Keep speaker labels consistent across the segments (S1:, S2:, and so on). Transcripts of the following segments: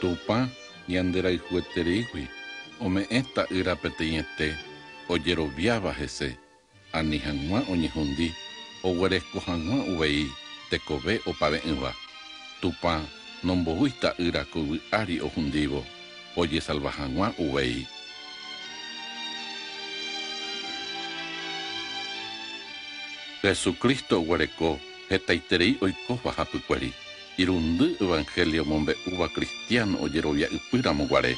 S1: Tupa ñanderayhuetereigui ome'ẽ ta'ýra peteĩete ojeroviáva hese ani hag̃ua oñehundi oguereko hag̃ua uvei tekove opave'ỹva Tupa nombohúi ta'ýra ko yvy'ári ohundívo ojesalva hag̃ua uvei Jesucristo oguereko hetaiterei oikóva hapykueri irundy evangelio mombe'úva cristiano ojerovia'ypýramo guare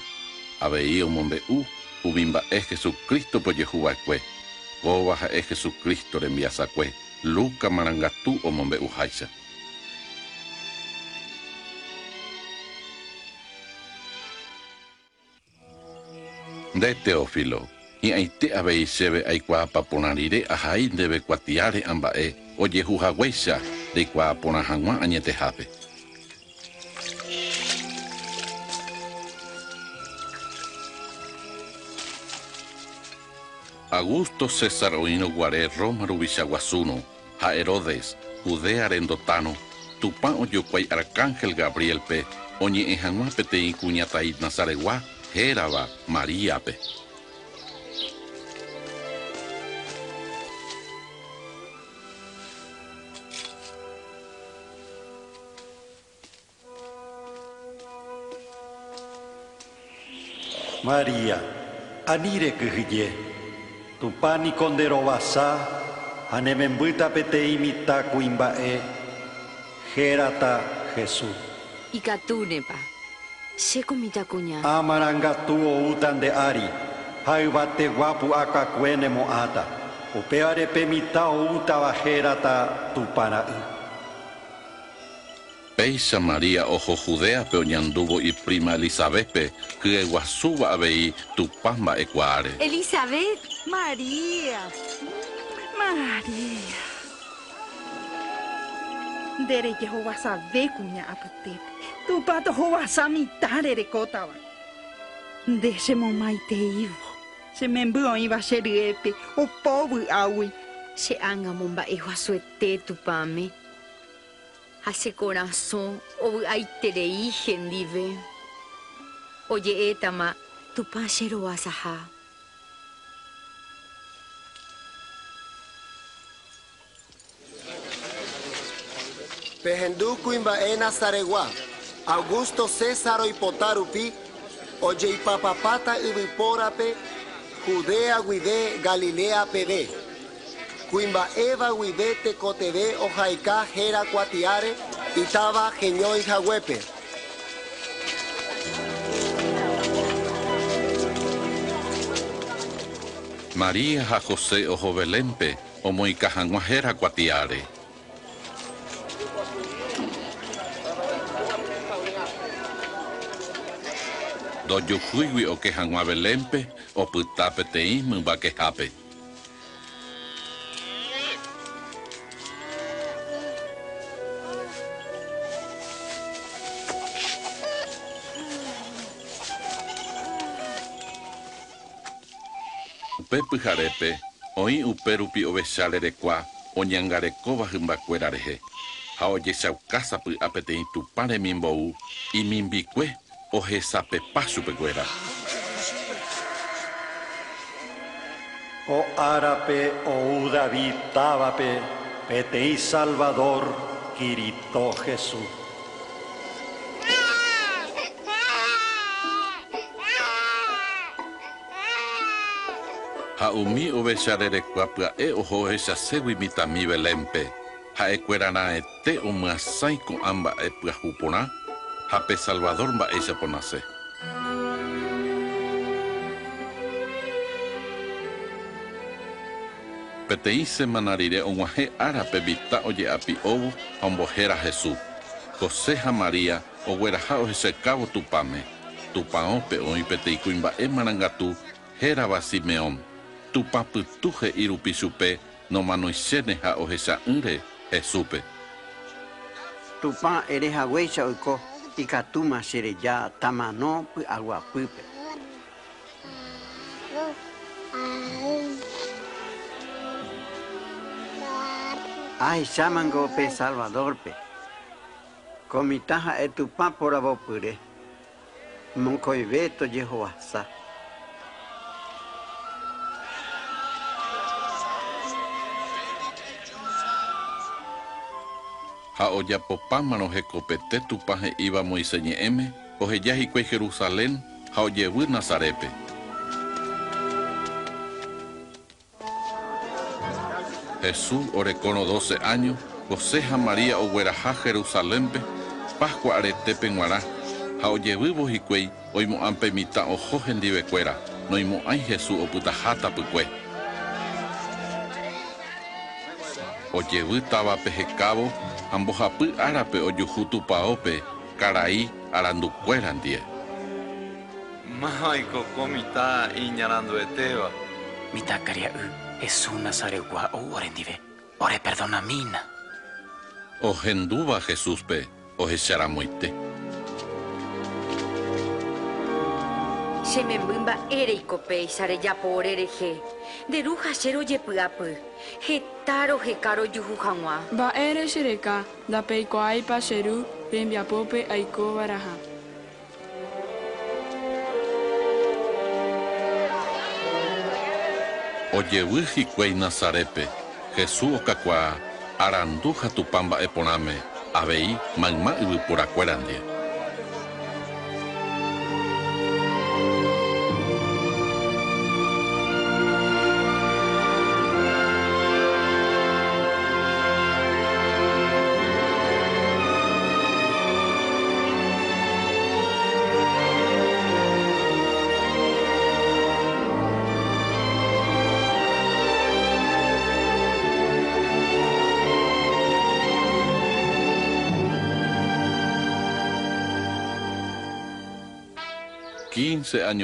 S1: avei omombe'u umi mba'e Jesucristo pojehuva'ekue kóva ha'e Jesucristo rembiasakue Luca marangatu omombe'uháicha nde Teófilo hi'ãite avei chéve aikuaa paporãrire ahai ndéve kuatiáre amba'e ojehuhaguéicha reikuaa porã hag̃ua añetehápe Augusto César oíno guare Roma ruvichaguasúno ha Herodes Judea rendotano Tupã ojokuái Arcángel Gabrielpe oñe'ẽ hag̃ua peteĩ kuñataĩ Nazaregua hérava Maríape.
S2: María, anire kyhyje, tupani konderovasa, hanemembýta peteĩ mitã kuimba'e, hérata Jesús.
S3: Ikatúnepa. Chéko mitãkuña.
S2: Amarangatu oúta nde'ári, ha yvategua pu'akakue nemo'ãta. Upévarepe mitã oútava hérata tupara'y.
S1: Péicha María oho Judeape oñandúvo iprima Elizabethpe hyeguasúva avei Tupã mba'ekuaáre.
S3: Elizabeth.
S4: María. María. Ndere jehovasave kuña apytépe. Tupa tohovasa mitãre rekótava. Nde chemomaiteívo. Chememby oĩva che ryépe opóvy águi.
S3: Che ángamo mba'e guasuete tupãme. Ha che corazón ovy'aiterei hendive. Oje'étama tupã cherovasaha.
S5: Pehendu kuimba'e Nazaregua, Augusto César oipota rupi, ojeipapapáta yvypórape, Judea guive Galilea peve. Kuimba'éva guive tekoteve ohaika héra kuatiáre, itáva heñói haguépe.
S1: María ha José oho Belémpe omoika hag̃ua héra kuatiáre. Dojuhúigui oke hag̃ua Belémpe opyta peteĩ mymbakehápe. Upe pyharépe oĩ upérupi ovecháre rekua oñangarekóva hymbakuéra rehe ha ohesapepa chupekuéra.
S2: O árape ou David távape peteĩ Salvador Kirito Jesús.
S1: Ha umi ovechárerekua pya'e oho ohechaségui mitãmi Belémpe ha'ekuerana'ete omyasãi ko'ã mba'e pyahu porã ha pe Salvador mba'éichapa nase. Peteĩ semana rire og̃uahẽ árape Vita oje'api óvo ha ombohéra Jesús. José ha María ogueraha ohechekávo tupãme. Tupãópe oĩ peteĩ kuimba'e marangatu hérava Simeón. Tupãpytu he'i rupi chupe nomanoichéne ha ohecha'ỹre Jesúspe.
S6: Tupã erehaguéicha oiko Icatuma, Xerejá, Tamanó, Aguapuípe. Ai, Xamangope, Salvadorpe. Comitaja etupá por avopure. Moncoiveto, Jehoassá.
S1: Ha ojapopámarõ hekopete tupa he'íva Moisés ñe'ẽme oheja hikuái Jerusalén ha ojevy Nazarépe. Jesús orekórõ 12 años, José ha María ogueraha Jerusalénpe Pascua aretépe g̃uarã ha ojevývo hikuái oimo'ãpe mitã oho hendivekuéra noimo'ãi Jesús opytaha tapykue. Ojevy távape hekávo ambohapy árape ojuhu tupaópe karai arandukuéra ndie.
S7: Máiko komita iñaranduetéva.
S8: Mitakaria y Jesús Nazaregua o orendive. Ore perdona mina.
S1: Ohendúva Jesúspe ohecharãmoite.
S3: Che memby mba'éreikope isarejapo orerehe. Nderuha che rojepy'apy. Heta roheka rojuhu hag̃ua.
S9: Mba'ére che reka ndapeikuaáipa che ru rembiapópe aikovaraha.
S1: Ojevy hikuái Nazarépe, Jesús okakuaa arandu ha tupa mba'eporãme avei mayma yvyporakuéra ndie. Quince años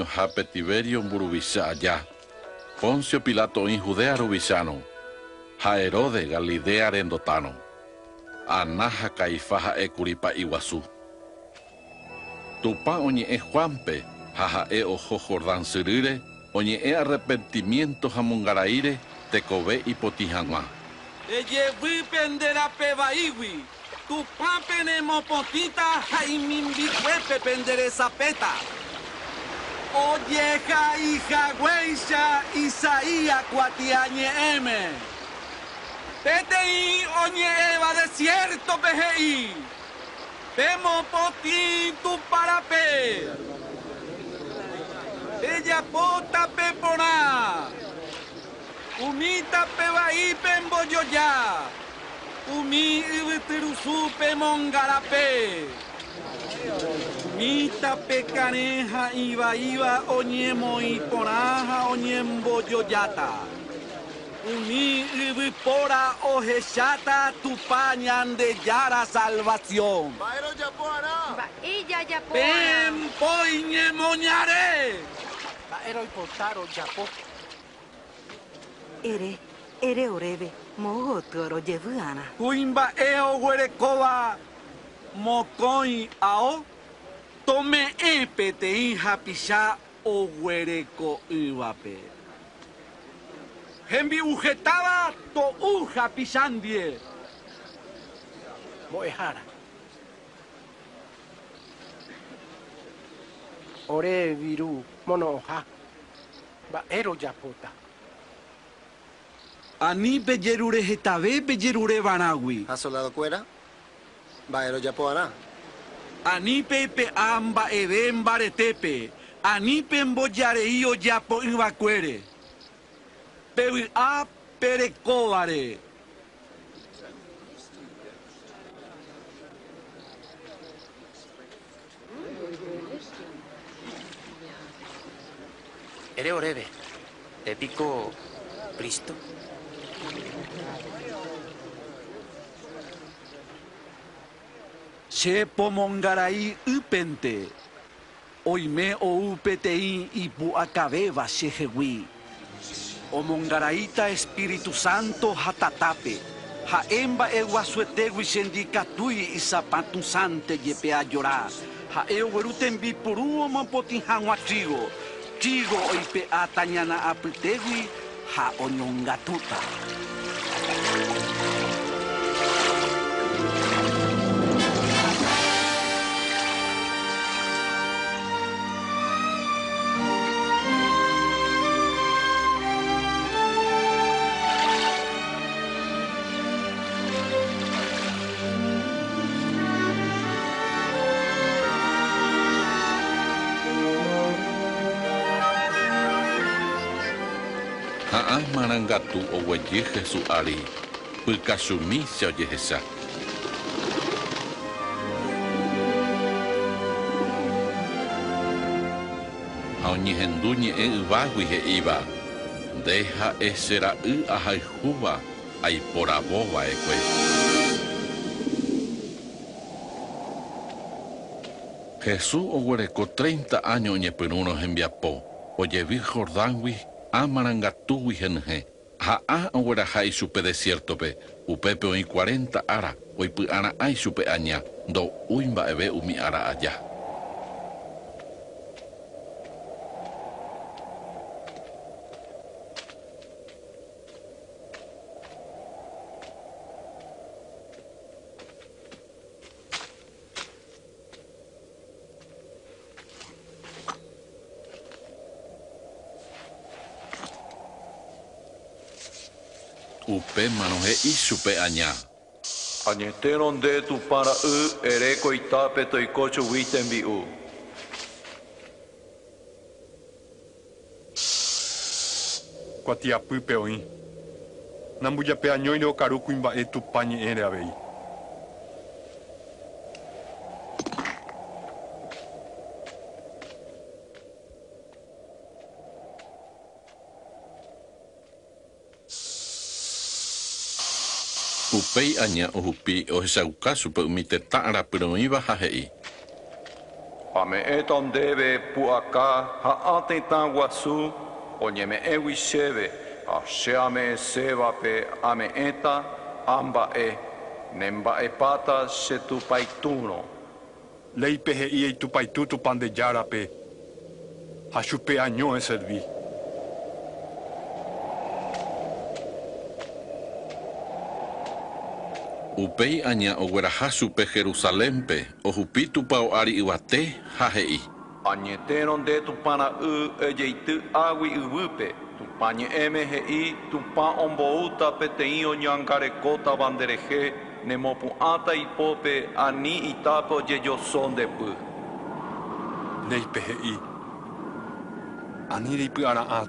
S1: hape Tiberio mburuvicha allá. Poncio Pilato en Judea ruvichano. Ha Herode Galilea rendotano. Anaja Caifaja ekuripa Iguazú. Tupa oñe'ẽ Juanpe ha ha'e oho Jordán syrýre oñe'ẽ arrepentimiento ha mongaraíre tekove ipotĩ hag̃ua.
S10: Ejevýpe nderape vaígui, tupãpe nemopotĩta ha imimbikuépe nderesapéta. Ojeha ihaguéicha Isaías kuatiañe'ẽme. Peteĩ oñe'ẽva desierto pehe'i. Pemopotĩ tupárape. Pejapótape porã. Umítape vaípe mbojoja. Umi yvytyrusúpe mongarape. Mítape karẽ ha ivaíva oñemoĩ porã ha oñembojojáta. Umi yvypóra ohecháta tupa ñandejára salvación.
S5: Baero Yapoara.
S3: Mba'éjajapo.
S10: Pempoi ñemoñare.
S8: Mba'éroipotárõ japo.
S11: Ere, ere oréve, mogoty rojevy'arã.
S10: Kuimba'e oguerekóva mokõi ao tome'ẽ peteĩ hapicha oguereko'ỹvape. Hembi'uhetáva to'u hapichandie.
S8: Mbo'ehára.
S12: Ore viru monoha. Mba'éro japóta.
S10: Ani pejerure hetave pejerure varágui.
S5: ¿A soldado cuera? Baero Yapoara.
S10: Anípe pe'a mba'eve mbaretépe. Anípe mbojarei ojapo yvakuére. Pevy'a perekóvare.
S8: Ere oreve. Épico Cristo.
S10: Che pomongarai ypente. Oime ou peteĩ ipu'akavéva chehegui. Omongaraíta Espíritu Santo hatatápe. Ha'e mba'eguasuetégui chendikatúi isapatusánte jepe ajora. Ha'e ogueru tembipuru omopotĩ hag̃ua trigo. Trigo oipe'a tañana apytégui ha oñongatúta.
S1: Amarangatu oguejy Jesús ári pykachumi che ojehecha ha oñehendu ñe'ẽ yvágui he'íva ndéha'e che ra'y ahayhúva aiporavóva'ekue Jesús oguereko 30 años oñepyrũrõ hembiapo ojevy Jordángui amarangatúgui henyhẽ ha ogueraha ichupe desiertope upépe oĩ 40 ára oipy'ara'ã ichupe aña. Ndo'úi mba'eve umi upe manohe isupe añá. Añeteron de
S7: tu para u ereko itape to ikocho witen
S13: bi u. Kuatiapu peoin. Nambuya pe añoine o
S1: karuku imbae tu pañe ere abei. Péi aña ohupi ohechaukáchupe umi tetã arapyrõíva ha he'i.
S7: Ha me'ẽta ndéve pu'aka ha'ã tetã guasu oñeme'ẽgui chéve ha che ame'ẽsévape ame'ẽta amba'e nemba'epáta che tupaitúrõ
S13: léipe he'i eitupaitú tupandejárape ha chupe año'ẽ servi.
S1: Upéi aña ogueraha chupe Jerusalénpe ohupi tupão ári yvate ha he'i
S7: Añetérõ nde tupara'y ejeity águi yvýpe tupa ñe'ẽme he'i tupa omboúta peteĩ oñoangarekótava nderehe nemopu'ãta ipópe ani itápe ojejosó ndepy.
S13: Léipe he'i. Ani reipy'ara'ã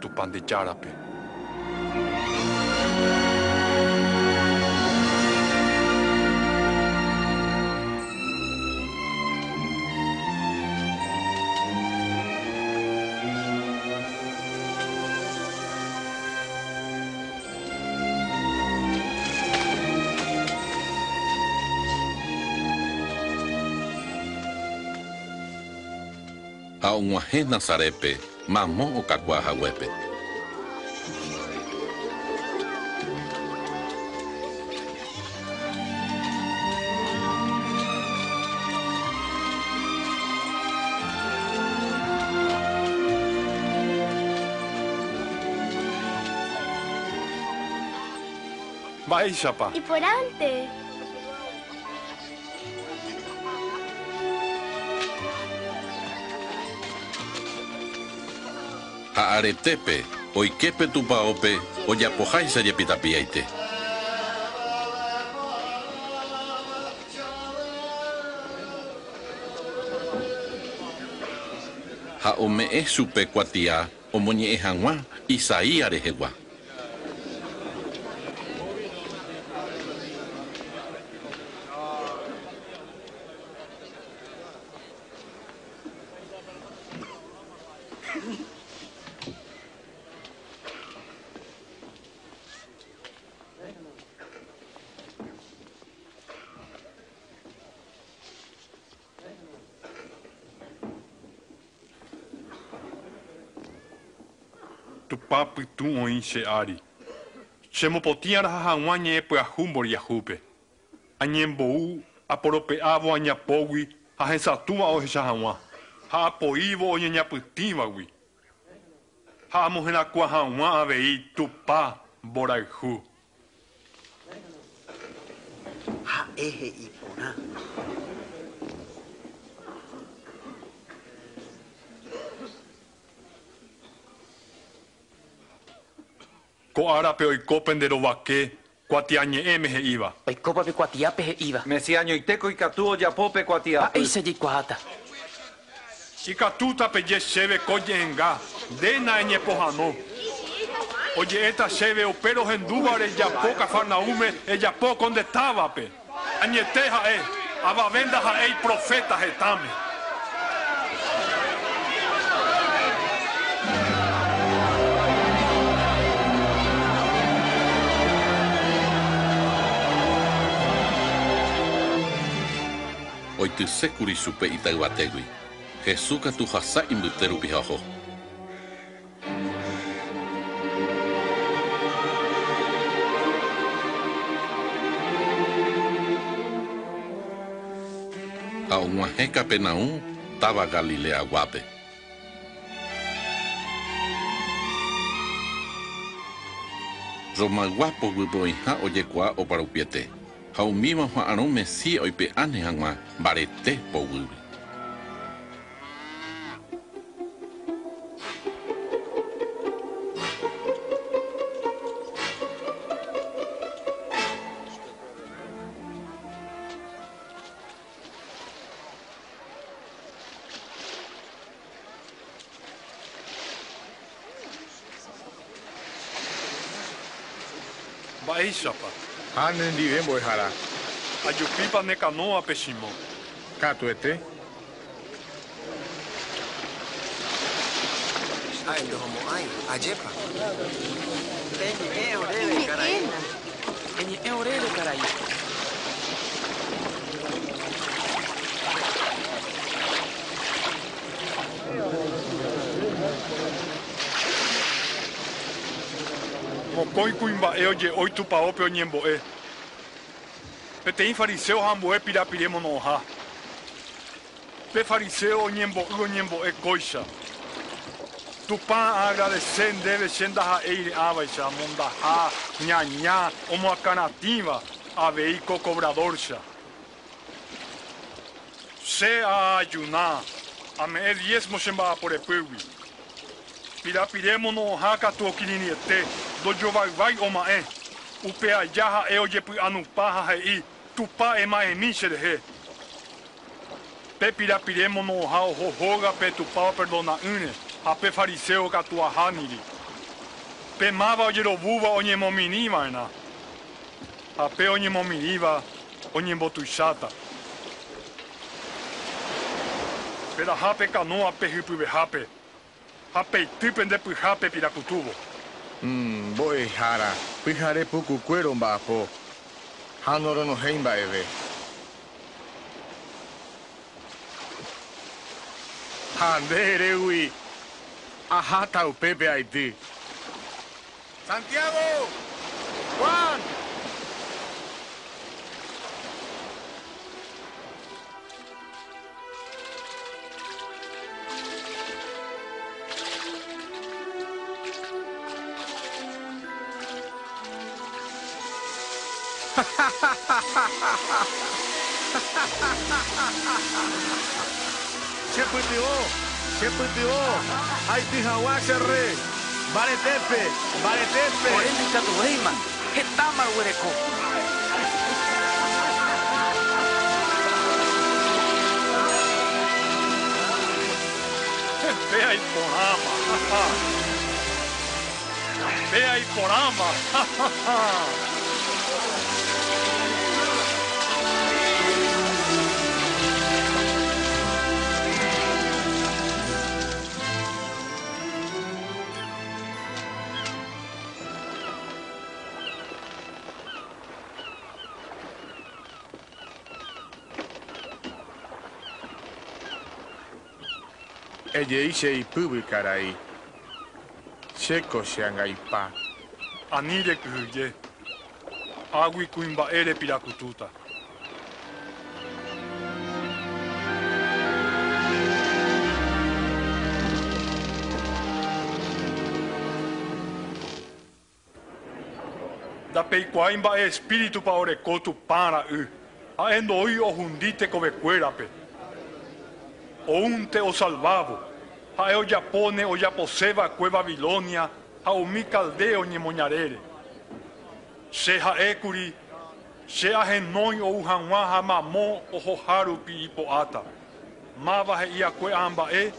S13: un
S1: ajena zarepe, Tauguahé o Mamon
S13: Ocaguahahuepe.
S14: Vai,
S1: chapa. E por ante. Aretépe oikepe tupãópe ojapoháicha jepitapiaite ha ome'ẽ chupe kuatia omoñe'ẽ hag̃ua Isaías rehegua
S13: Pytũ oĩ che ári. Chemopotĩara hag̃ua ñe'ẽpyahu mboriahúpe. Añembou aporope'ávo añapógui ha hesatũva ohecha hag̃ua. Ha apoívo oñeñapytĩvagui. Ha amoherakua hag̃ua avei tupa mborayhu.
S6: Ha'e he'i porã.
S13: Ko árape oiko penderovake kuatiañe'ẽme he'íva.
S8: Oikópape kuatiápe he'íva.
S7: Mesiañoitéko ikatu ojapópe kuatiápe.
S8: Mba'éicha jaikuaáta.
S13: Ikatúta peje chéve ko ñe'ẽnga. Ndéna eñepohãno. Oye, esta cheve opero hendúbare yapó cafarnaume, e yapó donde estaba, pe. Añeteja e, abavenda ja e profeta jetame.
S1: Oitysékuri chupe itayguatégui Jesús katu hasa imbyte rupi ha oho ha og̃uahẽ Capernaum táva Galilea guápe Romaguapo guipo oĩha ojekuaa oparupiete hau mima wha anome si oi pe ane
S13: hanga
S14: bare te pouwiri.
S13: Ajupípa ne canoa pe Simón.
S14: Katuete.
S5: Ay, ndo homo ay, ajepa.
S6: Eñe oreve, caray.
S8: Eñe oreve, caray.
S13: Mokõi kuimba'e oje oĩ tupãópe oñembo'e. Peteĩ fariseo ha ambué pirapire mono'õha. Pe fariseo oñembo'y oñembo'e kóicha. Tupã agradecer ndéve che ndaha'éi re'ãvaicha mondaha ñaña omoakaratĩva avei ko cobradorcha. Che aajuna ame'ẽ diezmo che mba'aporepýgui. Pirapire mono'õha katu okirirĩete ndojovaivái oma'ẽ upe aja ha'e ojepy'anupa ha he'i tupa ema'ẽmi cherehe pe pirapire mono'õha ohohóga pe tupáva perdona'ỹre ha pe fariseo katu ahániri pe máva ojerovúva oñemomirĩva'erã ha pe oñemomiríva oñembotuicháta pe rahápe canoa pe hypyvehápe ha peitýpe nde pyhápe pirakutúvo
S14: Mm, mbo'ehára pyhare pukukuéro mba'apo ha noronohéi mba'eve ha ndéherégui aháta upépe aity Santiago Juan Chepytyvõ, chepytyvõ, Haití hag̃ua che re, mbaretépe, mbaretépe.
S8: Orénte katuhéima. Hetáma guereko.
S13: Vea el porama. Vea el porama.
S14: Ejei che ipyvy karai. Chéko che angaipa.
S13: Ani rekyhyje. Águi kuimba'e repirakutúta. Ndapeikuaái mba'e espíritupa oreko tupã ra'y. Ha'e ndo'i ohundíte kovekuérape. Oúnte osalvavo. Ha'e ojapóne ojaposéva'ekue Babilonia ha umi Caldeo ñemoñarére. Che ha'ékuri che ahenói ou hag̃ua ha mamó ohoha rupi ipo'áta. Máva he'iakue ahamba'e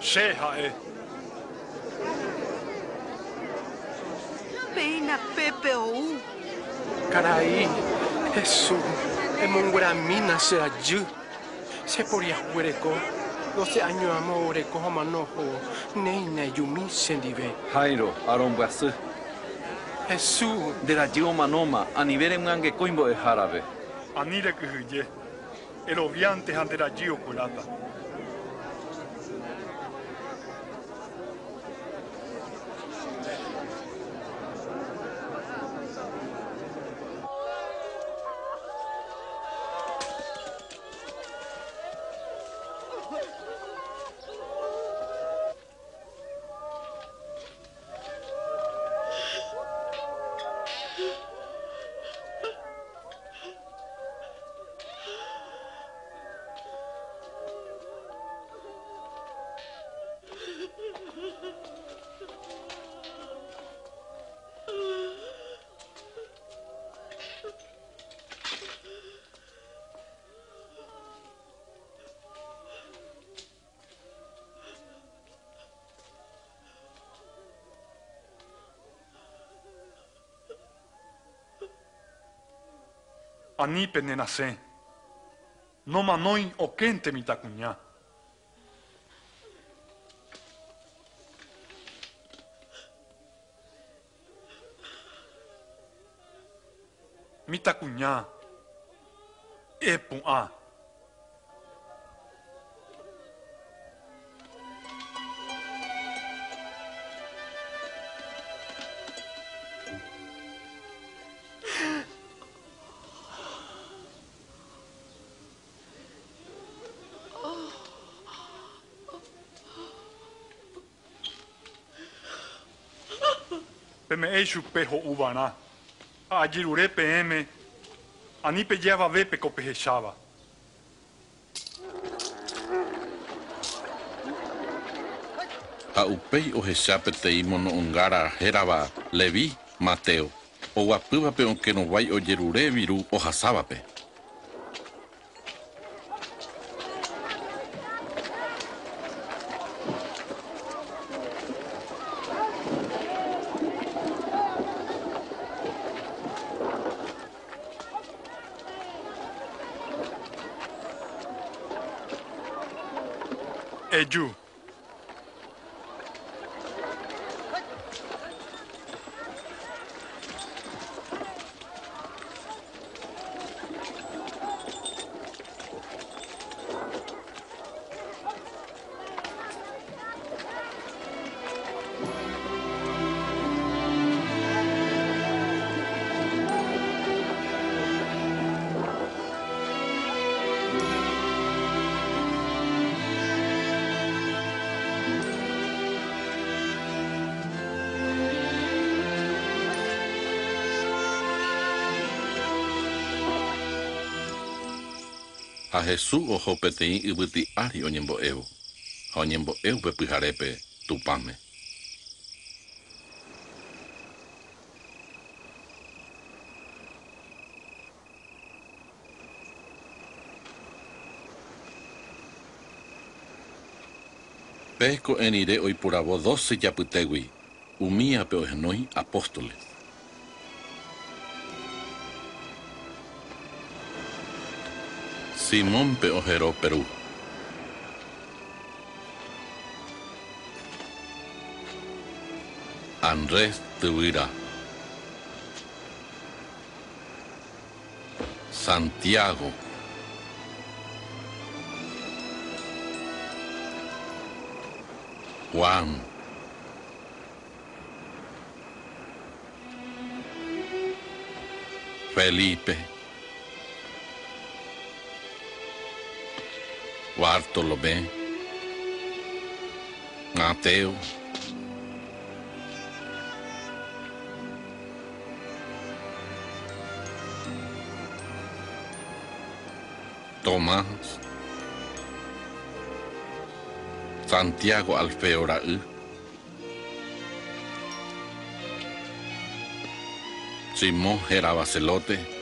S13: che ha'e.
S11: na pepe ou.
S12: Carai, Jesús, emongueramina se ayú. Se podía huereco. 12 años amo oreco jamanojo. Neina yumi sendive.
S7: Jairo, arombuasy.
S12: Jesús.
S7: Derajiu manoma, anivere mwange coimbo e jarabe.
S13: Anire ani pene nasce. No ma o quente mi tacunya. Mi tacunya. E eishu pejo ubana. Ajirure PM. Anipe lleva vepe copejechaba.
S1: Ha upei ohechápe teĩ mono'õngára hérava Levi Mateo oguapývape okẽrovái ojerure viru ohasávape.
S13: Eyu.
S1: Ha Jesús oho peteĩ yvyty'ári oñembo'évo ha oñembo'e upe pyharépe tupãme. Péko enire oiporavo doce japytégui umíape ohenói apóstoles. Simón pe oheró Perú. Andrés Tuvira. Santiago. Juan. Felipe. Bartolomé, Mateo, Tomás, Santiago Alfeo Raú, Simón Gerabacelote,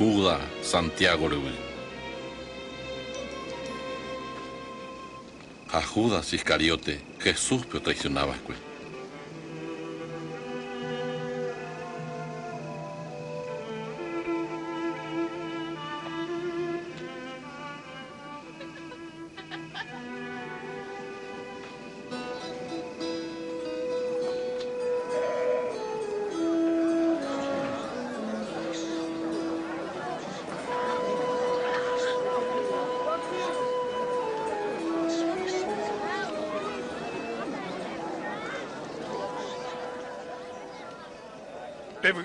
S1: Judas Santiago Rubí. A Judas Iscariote, Jesús pero traicionaba.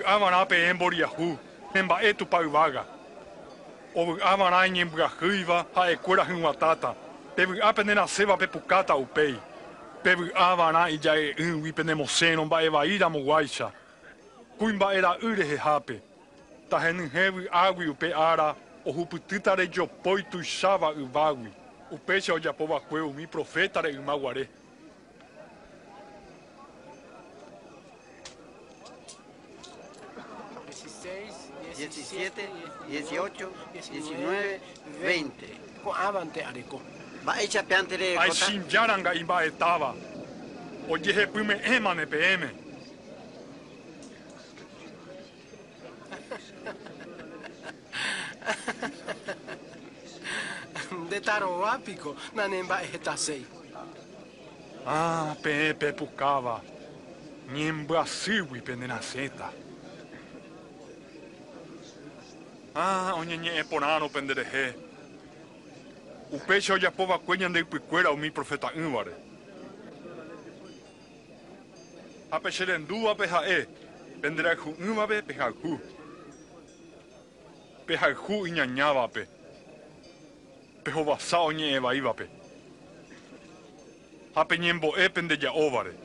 S1: ama
S13: na pe embori a hu. Nemba e tu pau o ama na ni mbra khuiva ha e kura hu matata pe vi ape nena seva pe pukata u pei. Pe vi ama na i jae un wi seno ba e vai mo waisha kuimba era ure he hape. Ta he vi agui u ara o hupu titare jo poitu shava u o japova kweu mi profeta re
S6: maguare. 17, 18, 19,
S12: 20. Avante
S6: areko. Ai
S13: xinjaranga imba'etáva ojehepyme'ẽmane peẽme.
S12: Nde tarovápiko nanimba'ehetaséi.
S13: Ah, pepe pucava. Nem Brasil, e ñembyasýguipe na seta. Ah, oñeñe'ẽ porãro penderehe. Upéicha ojapova'ekue ñandéipykuéra umi profeta'ỹvare. Ha pe che rendúvape ha'e penderayhu'ỹvape pehayhu. Pehayhu iñañávape. Pehovasa oñe'ẽvaívape. Ha peñembo'e pendeja'óvare.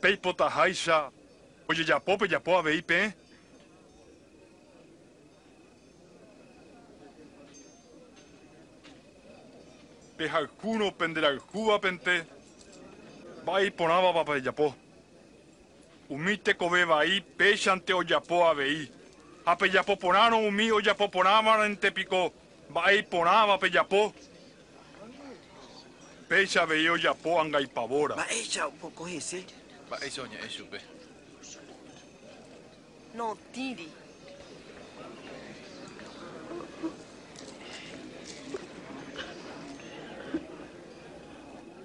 S13: nde rova. Oipe'árõ nde ao eheja togueraha avei ne kamisa. Ojeruréva pendéve eme'ẽ. Ha oipe'areíva pendehegui anive rejerure. Peipotaháicha ojejapo pejapo avei peẽ. Pehayhúrõ penderayhúvapente mba'e iporãvapa pejapo. Umi tekove vai péichante ojapo avei. Ha pejapo porãrõ umi ojapo porãvarãntepiko mba'e iporãva pejapo. Péicha avei ojapo Ma
S6: ei se on
S7: ja ei supe.
S11: No tidi.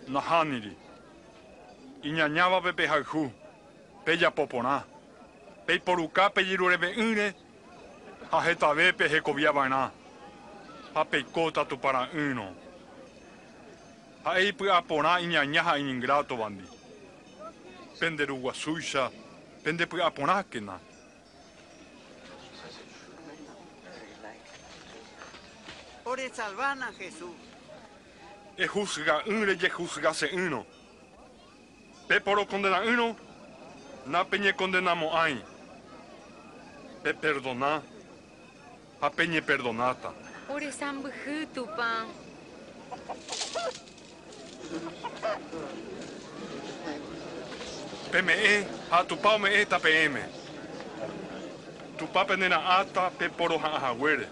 S13: Nahániri. Iñañába pepe haihu. Peya poponá. Pei poruka pejirureve ýre. Ha hetave pe hekoviava'erã. Ha peiko tatupara'ỹrõ. Ha'éi py'aporã iñaña ha iñingrátova bandi. Iñingrátovandi. Penderuguasúicha pendepy'aporãkena.
S6: Ore salvana Jesús.
S13: Ehusga'ỹre jehusgase'ỹrõ. Péporo condena'ỹrõ nápe ñecondenamo'ãi. Pe perdona ha peñeperdonáta.
S3: Oresãmbyhy tupã.
S13: Peme'ẽ ha tupa ome'ẽta peẽme. Tupa pendera'ãta peporoha'ãhaguére.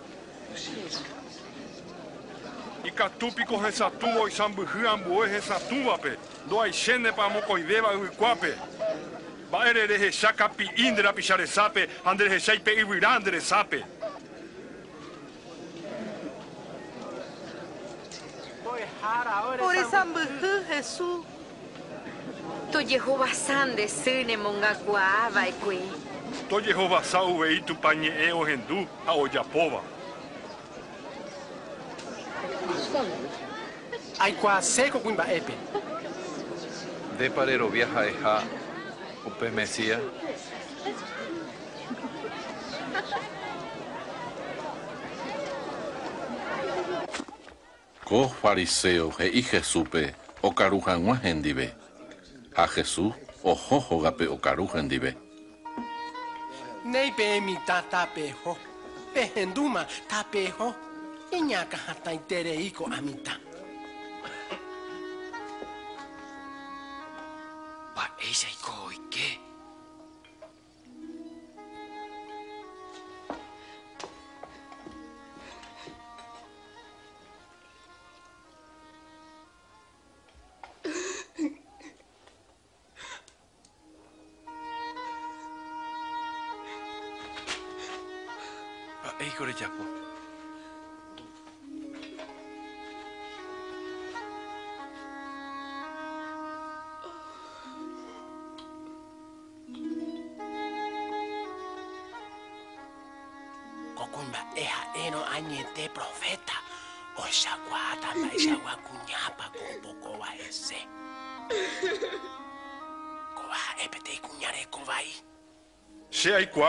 S13: Ikatúpiko hesatúva oisãmbyhy ambue hesatúvape ndoaichénepa mokõivéva yvykuápe. Mba'ére rehecha kapi'i nde rapicha resápe ha nderehecha ipe yvyrã nde resápe.
S11: Ore sambyhy Jesús.
S3: Tojehovasa nde sy nemongakuaava'ekue.
S13: Tojehovasa uvei tupa ñe'ẽ ohendu ha ojapóva.
S12: Aikuaaséko kuimba'épe.
S7: Ndépa rerovia ha'eha upe Mesías.
S1: Ko fariseo he'i Jesúpe okaru hag̃ua hendive. Ha Jesús ohóhogape okaru hendive.
S12: Nei peẽmita tapeho. Pehendúma tapeho. Iñáka hatãitereíko amita.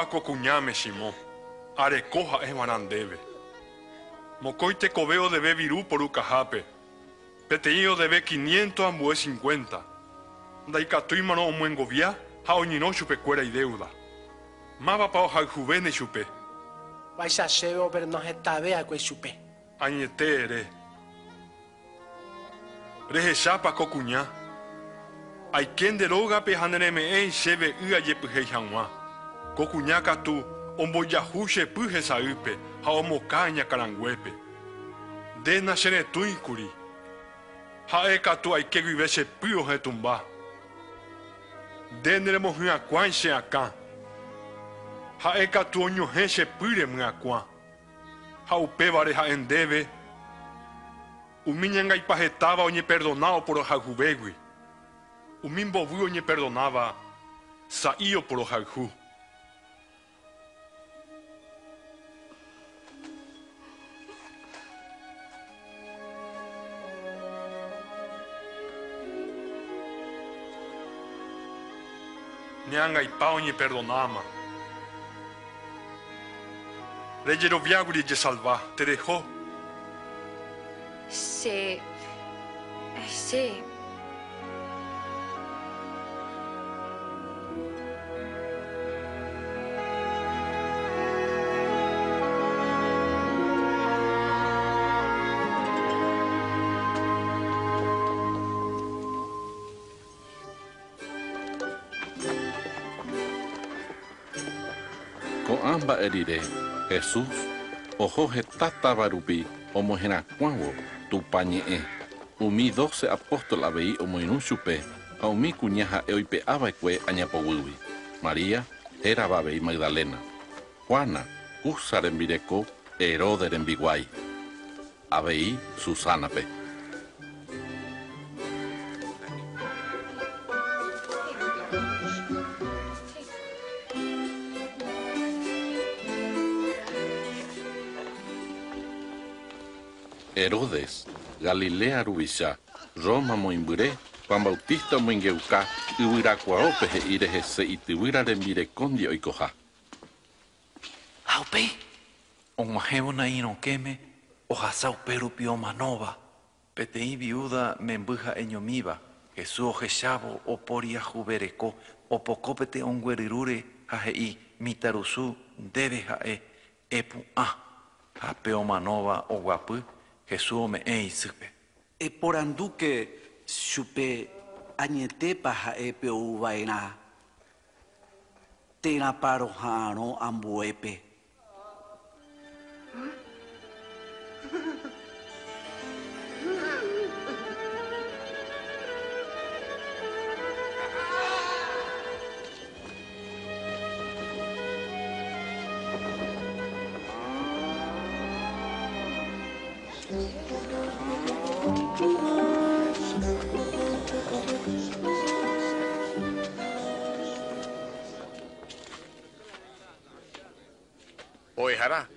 S13: Aikuako kuñame Simón. Arecoja es Marandebe. Mocoite cobeo debe virú por ucajape. Peteío debe 500 ambue 50. Daikatui mano omuengovia, ha oñino chupe cuera y deuda. Maba pao juvene chupe.
S12: Vaisa sebo pero no estabe a kwe chupe.
S13: Añete ere. Reje chapa cocuñá. Hay quien deroga pe hanereme en cheve ua yepuje hanwa. Cocuñá katu omboyahuche puje saupe ha omocaña caranguepe. De nascere tuicuri. Ha e katu hay que viveche pio he tumba. De neremos una cuanche acá. Ha e katu oño heche pire mga kwa. Ha upevare ha endebe. Umiñanga ipajetaba oñe perdonado por ojajubegui. Umimbo vu oñe perdonaba. Saío por ojaju. Nyanga ipao oñe perdonama. Reyero viaguri ye salva, te dejó.
S3: Se... Se...
S1: Ko'ãmba erire Jesús oho hetata varupi omoherakuãvo tupa ñe'ẽ umi doce apóstol avei omoirũ chupe ha umi kuña ha'e oipe'ava'ekue añapoguýgui María hérava avei Magdalena. Juana Cusa rembireko Herode rembiguái avei Susánape Herodes, Galilea ruvicha, Roma moimbyre, Juan Bautista moingeuka, yvyrakuaópe he'íre hese ityvýra rembirekondia oikoha.
S15: Aupe, og̃uahẽvona irõkéme ohasa upérupi omanóva. Peteĩ viuda memby ha'e ñomíva. Jesús ohechávo opóri ahuvereko opoko pete ongueryrúre ha he'i mitãrusu ndéve ha'e epu'ã ha pe omanóva oguapy Jesús ome'ẽ isýpe.
S16: Eporanduke chupe añetépa ha'e pe'uva'erã térãpa roha'ãrõ ambuépe.
S17: Oejara.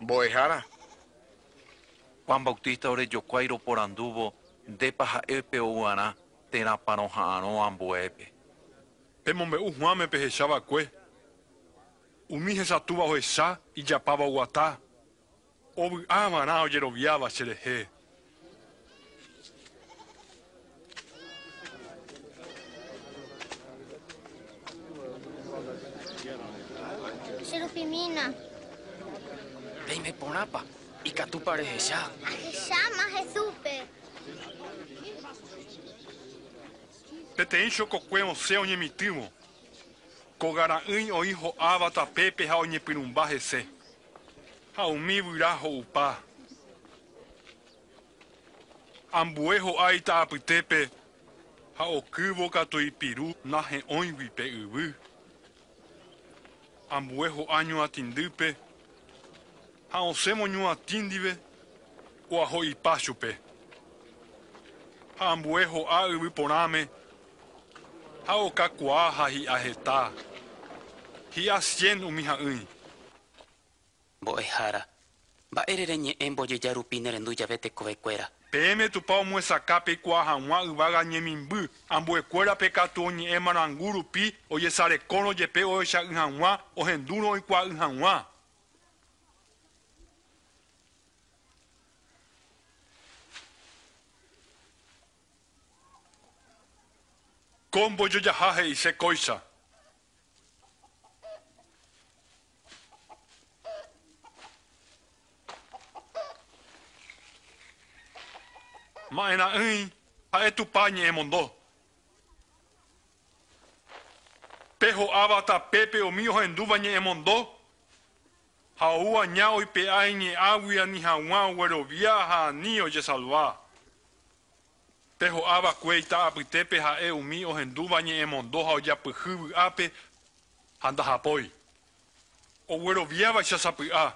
S17: Boejara.
S15: Juan Bautista orejokuái roporandúvo ndépa ha'épe ou'arã térãpa roha'ãrõ ambuépe.
S13: Pemombe'u Juanme pehechavakue. Umi hesatúva ohecha ijapáva oguata. Ovy'avarã ojeroviáva cherehe.
S18: Cherupimina.
S19: Peime porãpa, ikatúpa rehecha.
S18: Ahecháma Jesúpe.
S13: Peteĩ chokokue osẽ oñemitỹvo. Kogara'ỹi oĩ ho'áva tapépe ha oñepyrũmba hese. Ha umi vyra ho'upa. Ambue ho'a ita'apytépe ha okývo katu ipiru nahe'õigui pe yvy ambue ho'a ñuatindýpe ha osẽmo ñuatĩ oaho ipa chupe ha ambue ho'a yvy porãme ha okakua ha hi'a heta hi'a cien umi ha'ỹi
S8: Mbo'ehára. Mba'érere ñe'ẽ mbojeja rupi nerendu jave tekovekuéra.
S13: Peẽme tupa omuesakápe ikuaa hag̃ua yvága ñemimby ambuekuérape katu oñe'ẽ marangu rupi ojesarekórõ jepe ohecha y hag̃ua ohendúrõ oikuaa y maena'ỹi ha'etupa ñe'ẽmondo pe ho'áva tapépe umi ohendúva ñe'ẽmondo ha ouvaña oipe'a iñe'águi ani hag̃ua oguerovia ha ani ojesalva pe ho'ávakue ita'apytépe ha'e umi ohendúva ñe'ẽmondo ha ojapyhy vy'ápe ha ndahapói ogueroviáva chasapy'a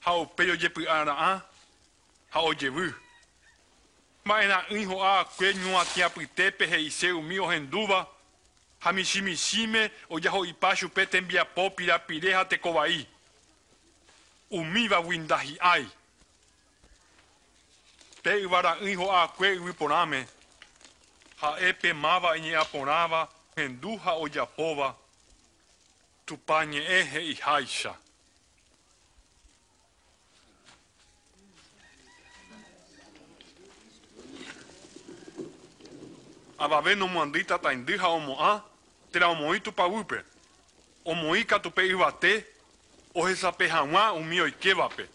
S13: ha upéi ojepy'ara'ã ha ojevy ma'erã'ỹi ho'akue ñuatiapytépe he'ise umi ohendúva ha michimichíme ojaho'ipa chupe tembiapo pirapire ha tekovai umívagui ndahi'ãi pe yvara'ỹi ho'akue yvy porãme ha'e pemáva iñe'ãporãva hendu ha ojapóva tupa ñe'ẽ Αβαβέ δεν ομοαντήτα τα εντύχα ομοά, τρα ομοί του παγούπε. Ομοί κατουπέ ιβατέ, όχες απέχαμα ουμίω ικέβαπε.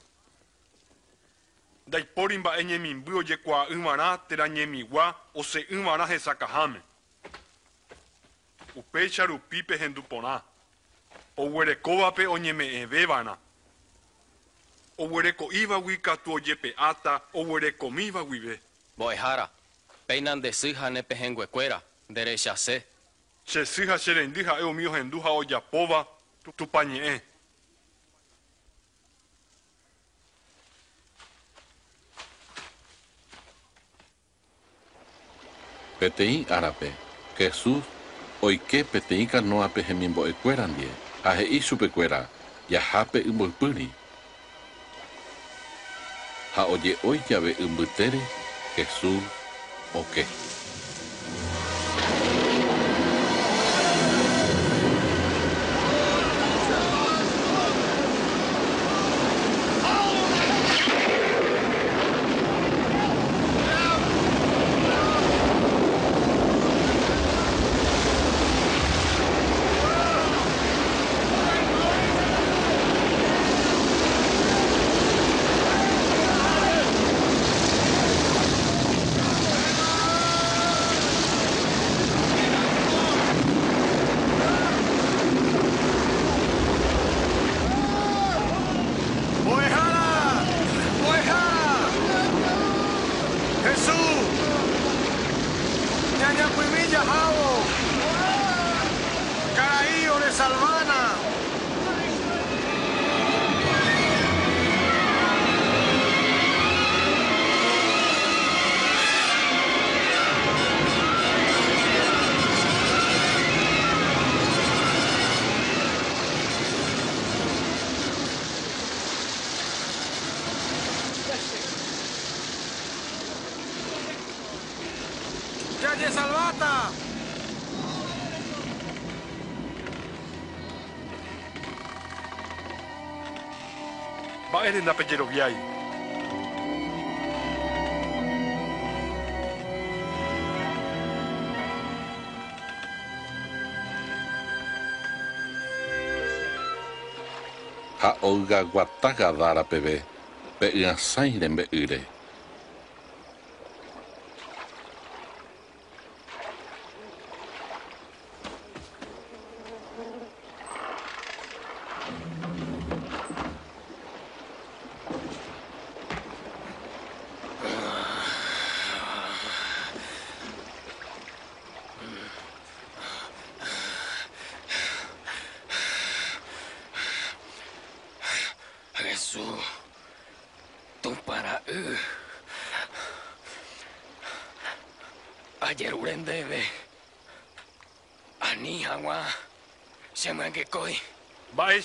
S13: Δαϊ πόριμπα ένιε μιμπύο και κουα ύμαρα, τρα νιε μιγουά, όσε ύμαρα χες ακαχάμε. Ουπέ πίπε χεν του πονά,
S19: ο
S13: ουερεκόβαπε όνιε με εβέβανα. Ο ουερεκοίβα γουί κατ' ουγεπε άτα, ο ουερεκομίβα γουίβε.
S19: Μποϊ χάρα. Péina ndesy ha nepehẽnguekuéra. Nderechase.
S13: chesy ha cherendy ha'e umi ohendu ha ojapóva tu- tupa ñe'ẽ
S1: Peteĩ árape Jesús oike peteĩ canoape hemimbo'ekuéra ndie ha he'i chupekuéra jahápe ymboypýri ha oje'ói jave ymbytére Jesús
S19: Okay. nga guata kadárapeve
S13: pe'yasãire mbe'ýre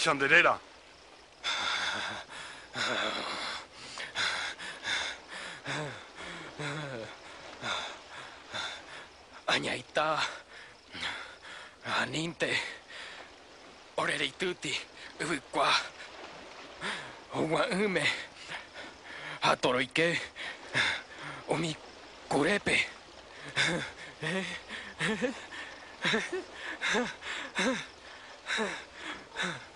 S13: Chandelera.
S19: Añaita, aninte, orereituti, uvikwa, Uwaume. Hatoroike. omikurepe. Huh.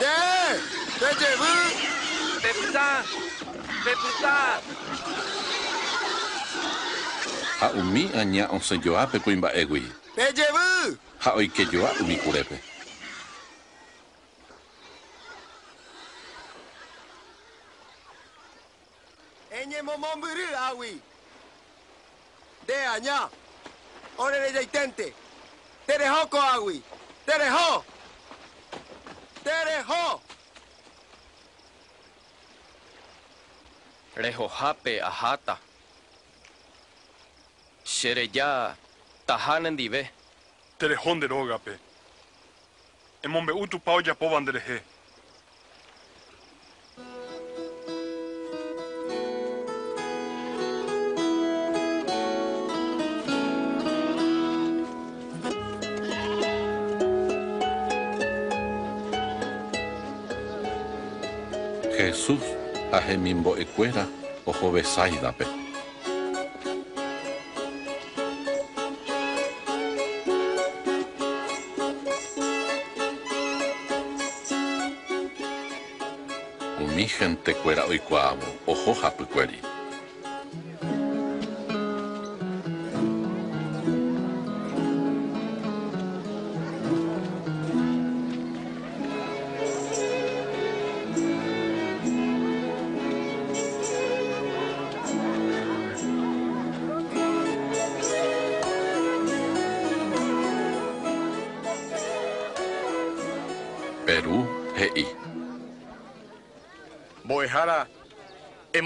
S14: 네, 대제부,
S12: 대부장, 대부장.
S1: Ha umi anya on
S14: se joa pe
S1: kuimba egui. Pejevu! Ha
S14: oike joa umi kurepe. Ore reitente. Terejoko agui. Terejo. Terejo.
S19: Rejojape ajata. Shereya tahanendive.
S13: Terejón de rogape. En mombe utu pao ya po bandereje.
S1: Jesús ahemimbo'ekuéra ohovesáidape. Umi hentekuéra oikuaávo ohohapykuéri. Perú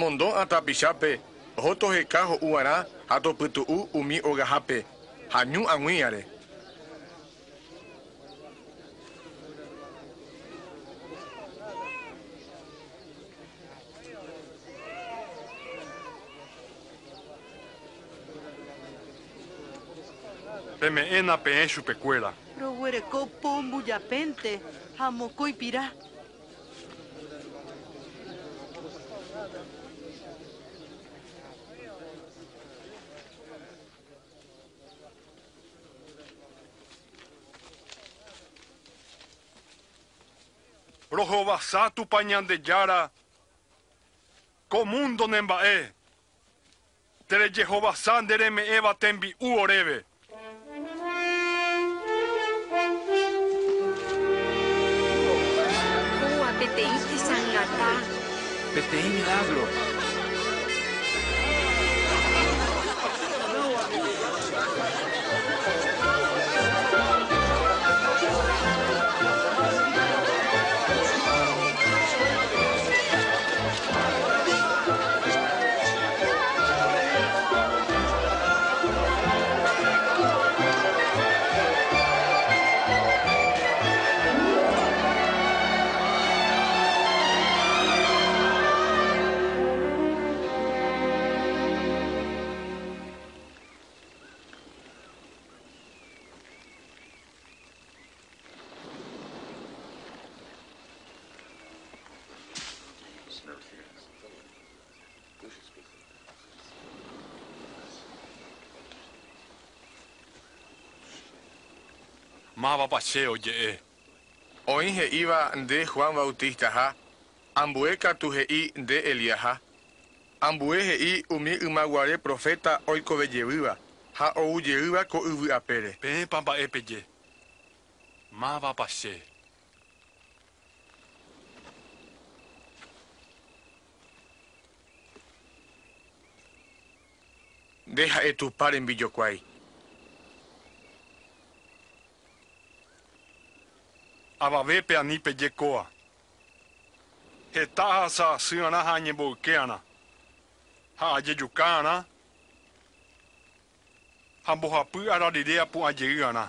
S17: emondó atapichápe hotoheka ho'uvarã ha topytu'u umi ogahápe ha ñu ag̃uíare.
S13: Peme'ẽna peẽ chupekuéra.
S11: Roguereko pombujapénte ha mokõi pirã.
S13: Rohovasa tupañandejára. Komundo nemba'e. Terejehovasa ndereme'ẽva tembi'u oréve.
S3: Ua peteĩ tesãngata.
S7: Peteĩ milagro.
S13: Máva pache oje'e.
S17: Oĩ he'íva nde Juan Bautistaha, ambue katu he'i nde Eliaha, ambue he'i umi ymaguare profeta oikovejevýva ha oujeýva ko yvy apére.
S13: Peẽpa mba'e peje. Máva pache.
S17: Nde ha'e tupa rembijokuái.
S13: aba vepe avavépea ni pejekóva. Hetáha sa syvãna ha añemboykéana, ha
S20: ajejukána, ha mbohapy arareréa pu'ajeýana.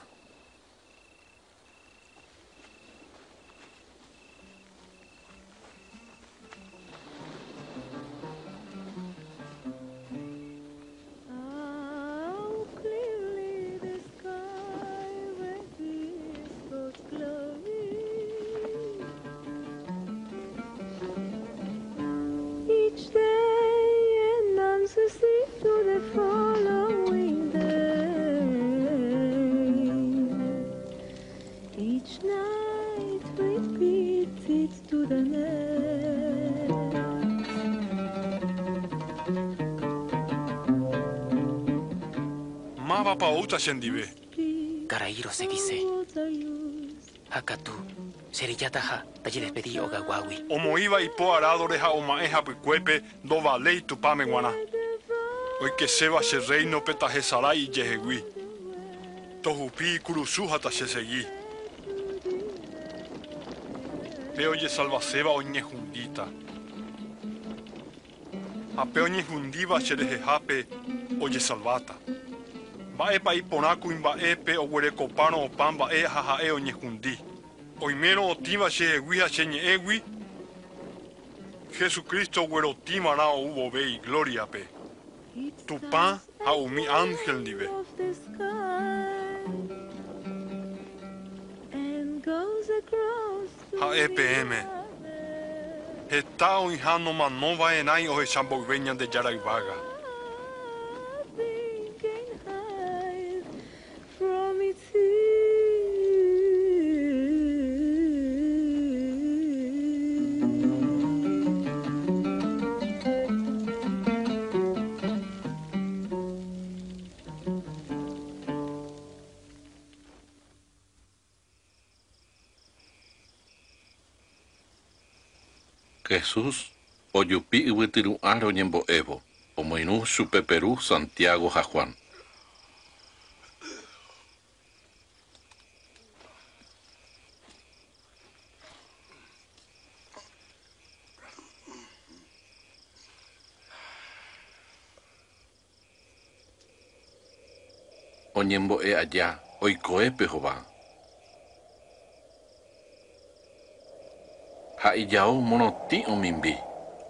S20: The
S13: Mávapa outa chendive.
S8: Karairo se dice. Hakatu. Serillataha. Talle despedí ogawawi.
S13: Omoíva ipo arádore ha oma'ẽ hapykuépe ndovaléi tupáme g̃uarã. Oikeséva che reinope tahesarái ijehegui. Tohupi ikurusu ha tachesegui. Pe ojesalvaséva oñehundíta. Ha pe oñehundíva cherehehápe ojesalváta. Mba'épa iporã kuimba'épe oguerekopárõ opa mba'e ha ha'e oñehundi. Oimérõ otĩva chehegui ha cheñe'ẽgui. Jesucristo oguerotĩvarã ou vovei gloriape. Tupã ha umi ángel ndive.
S20: goes across to
S13: Ha EPM. Heta oĩha nomanova'erãi ohecha mboyve Ñandejarayvága.
S20: can
S1: Jesús ojupi yvytyru'ã roñembo'évo omoirũ chupe Perú Santiago ha Juan. Oñembo'e aja oikoépe hova. Ha ijao morotĩ omimbi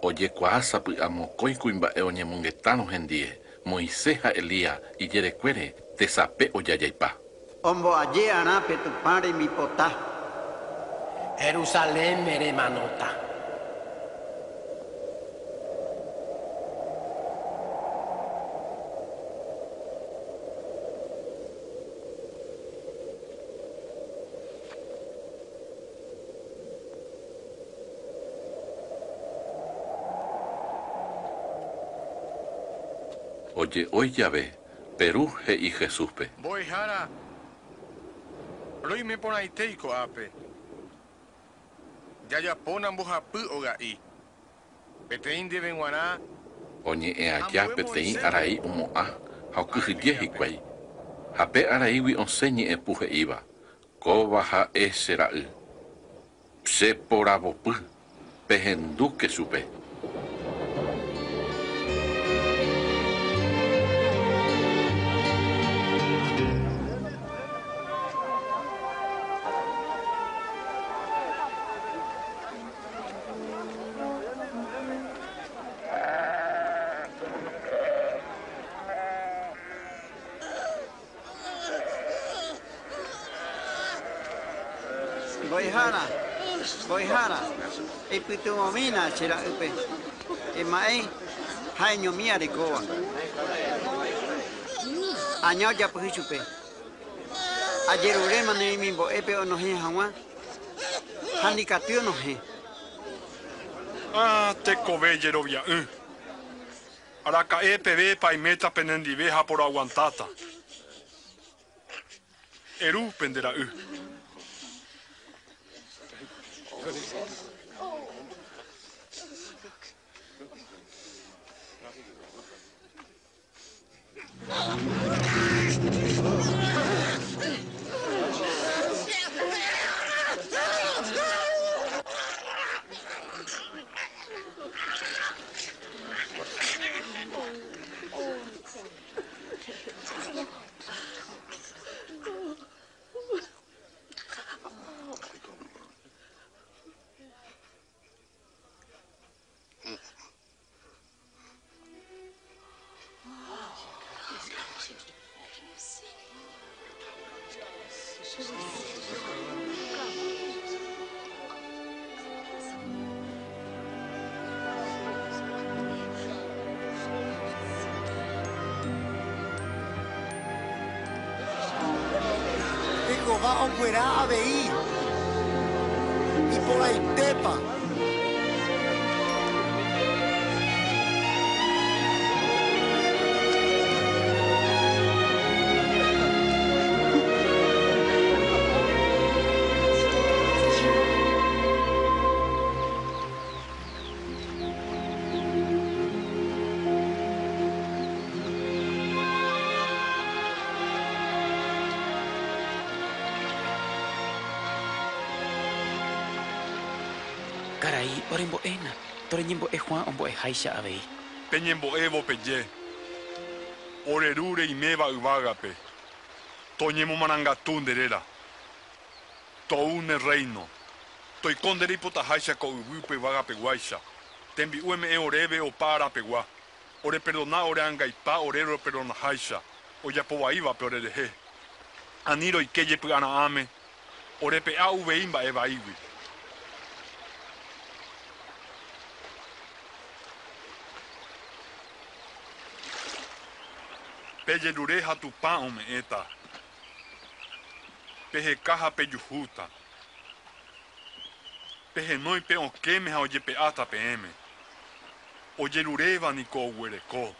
S1: ojekuaa sapy'a mokõi kuimba'e oñemongetárõ hendie Moisés ha Elía ijerekuére tesape ojajaipa.
S6: Omboaje arã pe tupã remipota.
S12: Jerusalén meremanota.
S1: Oye, hoy ya ve, Perú he'i Jesúspe.
S17: Mbo'ehára roimeporãite ko'ápe. Jajapóna mbohapy oga'i. Peteĩ ndéve g̃uarã
S1: Oñe'ẽ aja peteĩ arai omo'ã ha okyhyje hikuái. Ha pe araígui osẽ ñe'ẽpu he'íva. Kóva ha'e che ra'y. Cheporavopy. Pehendúke chupe.
S6: Mbo'ehára, chera upe. E mai hai nyo mia de koa. Añao ya pohi chupe. Ayer ure mane mi mbo epe o no
S13: he hawa. Hani ka tio. Ah, te ko ve jero via. Ara
S14: Araka epe ve pa i penendi veja por aguantata. Eru pendera u. Thank you. Oh, my God.
S8: Caray, orembo ena. Toreñembo e Juan ombo e Haisha abei.
S13: Peñembo'évo peje. Orerure iméva yvágape. Toñemomarangatu nderéra. Toúne reino. Toikóndere ipotaháicha ko yvýpe yvágapeguáicha. Tembi'ueme'ẽ oréve opa arapegua. Ore perdona ore angaipa ore ro perdonaháicha. Ojapovaívape orerehe. Ani roike jepy'ara'ãme. Orepe'a uvei mba'e vaígui. Pejerure ha tupã ome'ẽta. Peheka ha pejuhúta. Pehenói pe okéme ha ojepe'áta peẽme. Ojeruréva niko oguereko.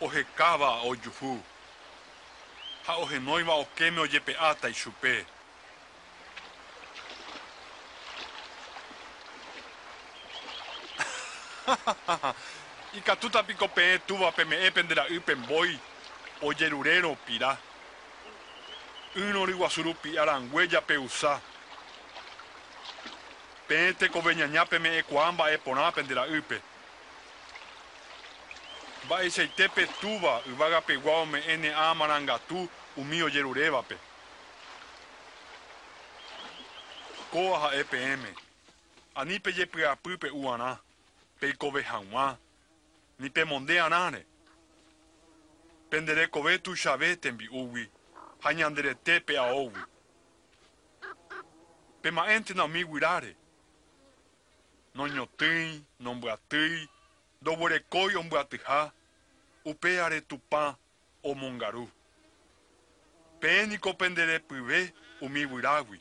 S13: Ohekáva ojuhu. Ha ohenóiva okéme ojepe'áta ichupe. Ikatútapiko peẽ túva peme'ẽ pendera'y pembói ojerurérõ opira. Yrõ ryguasu rupi arangue japeusa. Peẽ tekove ñaña peme'ẽkuaa mba'e porã pendera'ýpe. Mba'eichaite petúva yvagapegua ome'ẽ ne'ã marangatu umi ojerurévape. Kóva ha'e peẽme. Ani pejepy'apy pe'u'arã, peikove hag̃ua, ni pemonde aráre. Penderekove tuichave tembi'úgui ha ñanderete pe'aógui. Pema'ẽntena umi guyráre. Noñotỹi, nombyatýi, ndoguerekói ombyatyha, upe are tupã omongaru. Peẽniko penderepyve umi guyrágui.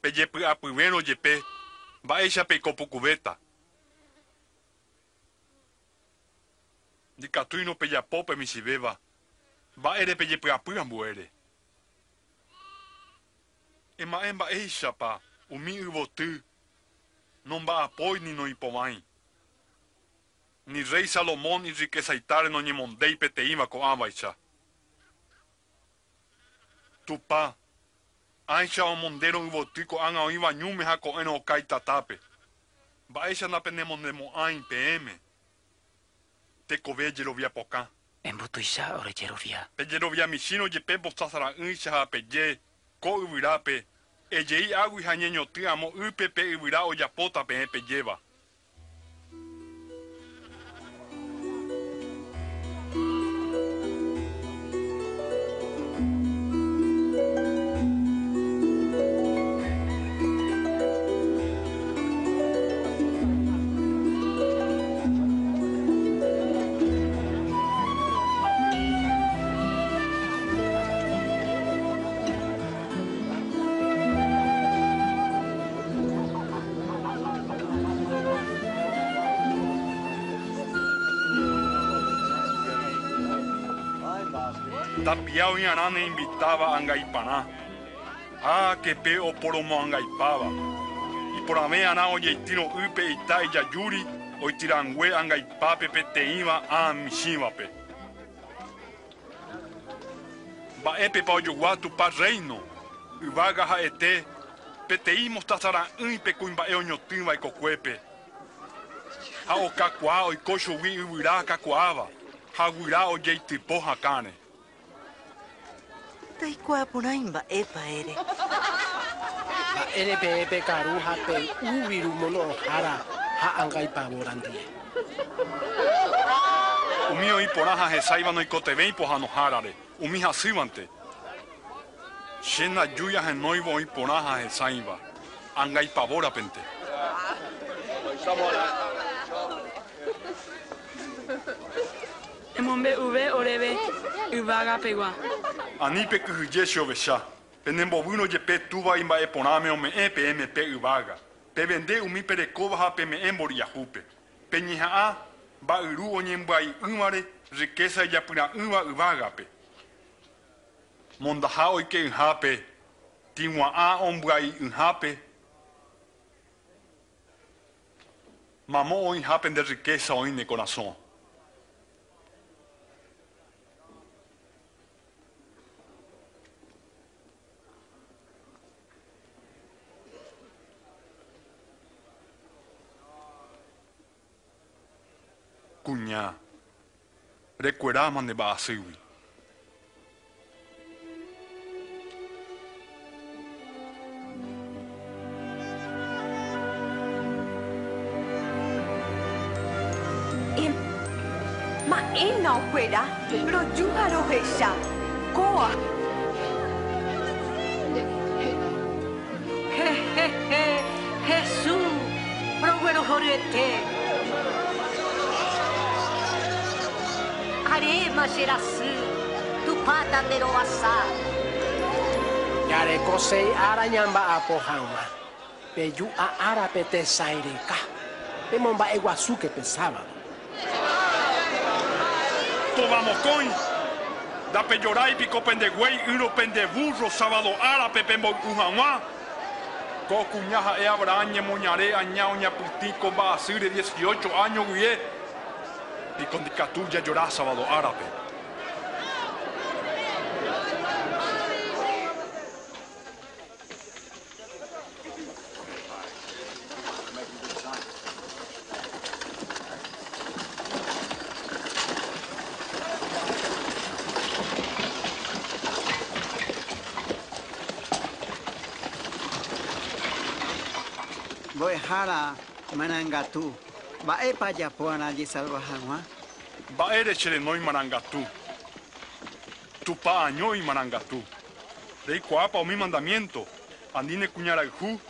S13: Peguei a primeira vai baixa pegou por cubeta. De catuino peguei a popa me se beba. vai peguei pra pura moere. E maemba eixa pa o minho votu. Não ba apoio ni no ipomai. Ni rei Salomão ni riquezaitare no nimondei peteima co amaixa. Tupá, rey Salomón iriquezaitáre noñemondéi peteĩva ko'ãvaicha. Tupã, áicha omondérõ yvoty ko'ág̃a oĩva ñúme ha ko'ẽrõ okai tatápe. Mba'éicha napenemondemo'ãi peẽme. Tekove jerovia pokã.
S8: Embutuicha ore jerovia.
S13: Pejerovia michĩrõ jepe mbosasara'ỹicha ha peje ko yvyrápe ejei águi ha ñeñotỹ amo ýpe pe yvyra ojapóta peẽ pejéva. Tapiao Ñarane invitaba a Angaipaná. Ah, que pe oporomo Angaipaba. Y por ame ana oyeitino upe ita y yayuri, oitirangue Angaipape peteíva a Mishivape. Baepe pa oyogua tupa reino. Uvaga haete. Peteí mostasara ýpe kuimba'e oñotỹva ikokuépe. Ha okakuaa oiko chugui yvyra kakuaáva. Ha guyra ojeitypo hakãre.
S11: Taikuaa porãi mba'épa ere.
S12: Mba'ére peẽpe karu ha pe'ũviru mono'õhára ha angaipavorandie.
S13: Umi oiporã hahecháiva noikotevéi pohãnohárare. Umi hasývante. Che najúi ahenóivo oiporã hahecháiva. Angaipavórapente.
S9: Emombe'uve oréve yvágapegua.
S13: Anípe kyhyje che ovecha. Penembovýno jepe túva imba'eporãme ome'ẽ peẽme pe yvága. Pevende umi perekóva ha peme'ẽ mboriahúpe. Peñeha'ã mba'yru oñembya'y'ỹvare riqueza ijapyra'ỹva yvágape. Mondaha oike yhápe. Tig̃ua'ã ombya'y'yhápe. Mamó oĩhápe nde riqueza oĩne corazón. Recuerá mande ba'asýgui.
S11: Em Mà em nào quê đã Rồi chú hà đồ hệ sao Cô à
S21: Jejeje, Jesús, Próguero Jorete. Arema Geraçã, Tupata Meroaçá.
S12: Yare kosei ara nyamba apo hama. Pe yu a ara pe te saireka. Pe momba eguasu que pensaba.
S13: Tomamos coin. Da peyorai pico pendegüey, uno pendeburro, sábado ara, pepembo ujamuá. Ko cuñaja e Abraham ñemoñaré añao ñaputico ba'asy de 18 años guie. Y con dicatuya llorá sábado árabe.
S6: Boehara manangatu. Baepa yapoana de salvajagua.
S13: Ba'ére cherenói marangatu. Tupa'añói marangatu. Reikuaápa umi mandamiento. Andine kuñarayhu.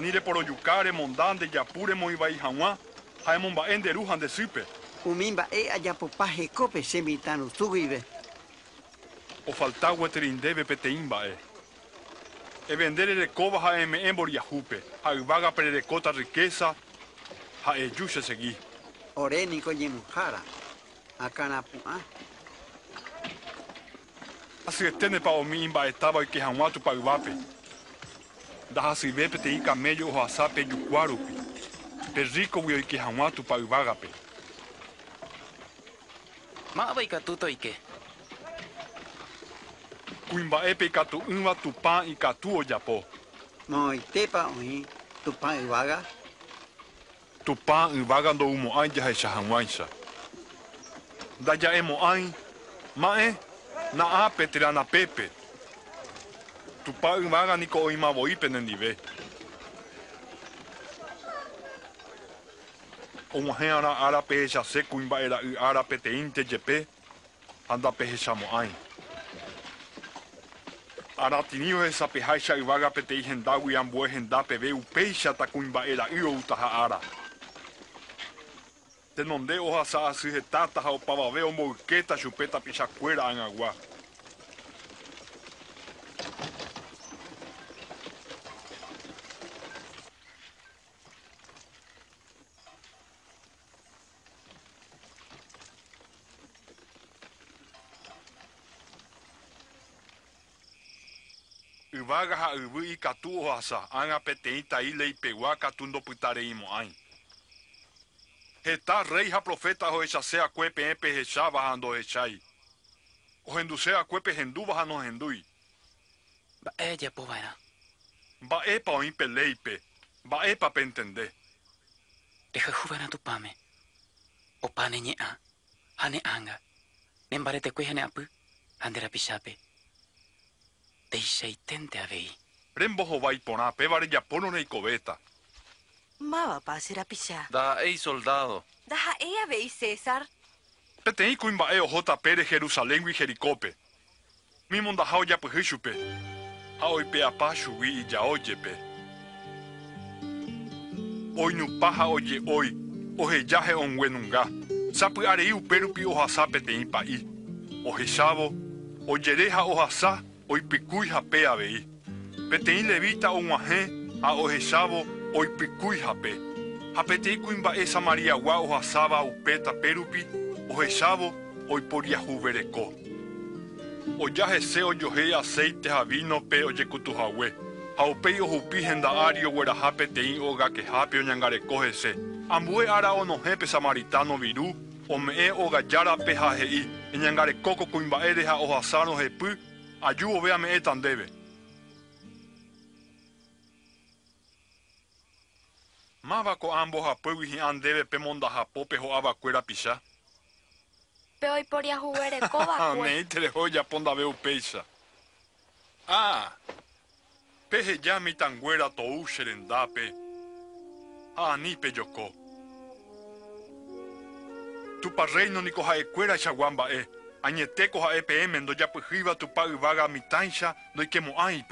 S13: Nire porojukáre mondande japúre moivai hag̃uã. Ha'émo mba'e nderu ha ndesýpe.
S6: Umi mba'e ajapopa hekópe chemitãru túguive.
S13: Ofalta gueterindéve peteĩ mba'e. Evende rerekóva ha eme'ẽ mboriahúpe. Ha yvága pererekóta riqueza. Ha eju che segui.
S6: Oréniko ñemuhára. Akãrapu'ã.
S13: Asyeténepa omi imba'etáva oike hag̃uã tupa yvápe. Ndahasyve peteĩ camello ohasa pejukuá rupi. Perríkogui oike hag̃uã tupa yvágape.
S8: Ma'ãva ikatu toike.
S13: Kuimba'épe ikatu'ỹva tupã ikatu ojapo.
S6: Moitépa oĩ tupã yvága.
S13: Tupã y vága ndogumo'ãi jahecha hag̃uáicha. Ndaja'emo'ãi ma'ẽ na'ápe Teranapépe. Tupã yvága niko oĩmavoípe nendive. Og̃uahẽ'arã árape hechase kuimba'era'y ára peteĩnte jepe ha ndapehechamo'ãi. Aratĩni ohesapeháicha yvága peteĩ henda guiambue henda peve upéichata kuimba'era'y outaha ára. Te nonde oha sa'asy ha opavave omboykéta chupe tapichakuéra ag̃agua. Yvága ha yvy ikatu ohasa ág̃a peteĩ taí leipegua katu ndopytareimo'ãi. Heta rey ha profeta ohechase akue peẽ pehecháva ha ndohechái. Ohenduse akue pehendúva ha nohendúi.
S8: Mba'e ajapova'erã.
S13: Mba'épa oĩ peléipe. Mba'épa pentende.
S8: Rehayhuva'erã tupãme. Opa neñe'ã ha ne'ãnga. Nembaretekue ha ne'ãpy ha nde rapichápe. Teichaiténte avei.
S13: Rembohovái porã péva rejapóro reikovéta.
S11: Mávapa che rapicha.
S7: Da ei soldado.
S11: Ndaha'e avei César.
S13: Peteĩ kuimba'e ohóta pére Jerusaléngui Jericópe. Mímondaha ojapyhy chupe. Ha oipe'apa chugui ijaójepe. Oinupa ha oje'ói oheja he'õnguenunga. Sapy'arei upérupi ohasa peteĩ pa'i. Ohechávo, ojere ha ohasa oipykúi hape avei. Peteĩ levita og̃uahẽ ha ohechávo oipykúi hape. Ha peteĩ kuimba'e Samariagua ohasáva upe tapérupi ohechávo oiporiahuvereko. Oja hese ojohéi aceite ha vino pe ojekutuhague. Ha upéi ohupi henda'ári ogueraha peteĩ ogakehápe oñangareko hese. Ambue ára onohẽpe samaritano viru ome'ẽ ogajárape ha he'i eñangarekóko kuimba'ére ha ohasárõ hepy aju ove ame'ẽta ndéve. Mávako ambohapýgui hi'ã ndéve pe mondahapópe ho'avakuéra picha.
S18: Pe oiporiahuverekova'ekue.
S13: Neítere japondave upéicha. Ah, peheja mitãnguéra tou che rendápe. Ha anípe joko. Tupareino niko ha'ekuéra chagua mba'e. Añetéko ha'e peẽme ndojapyhýva tupa yvága mitãicha ndoikemo'ãi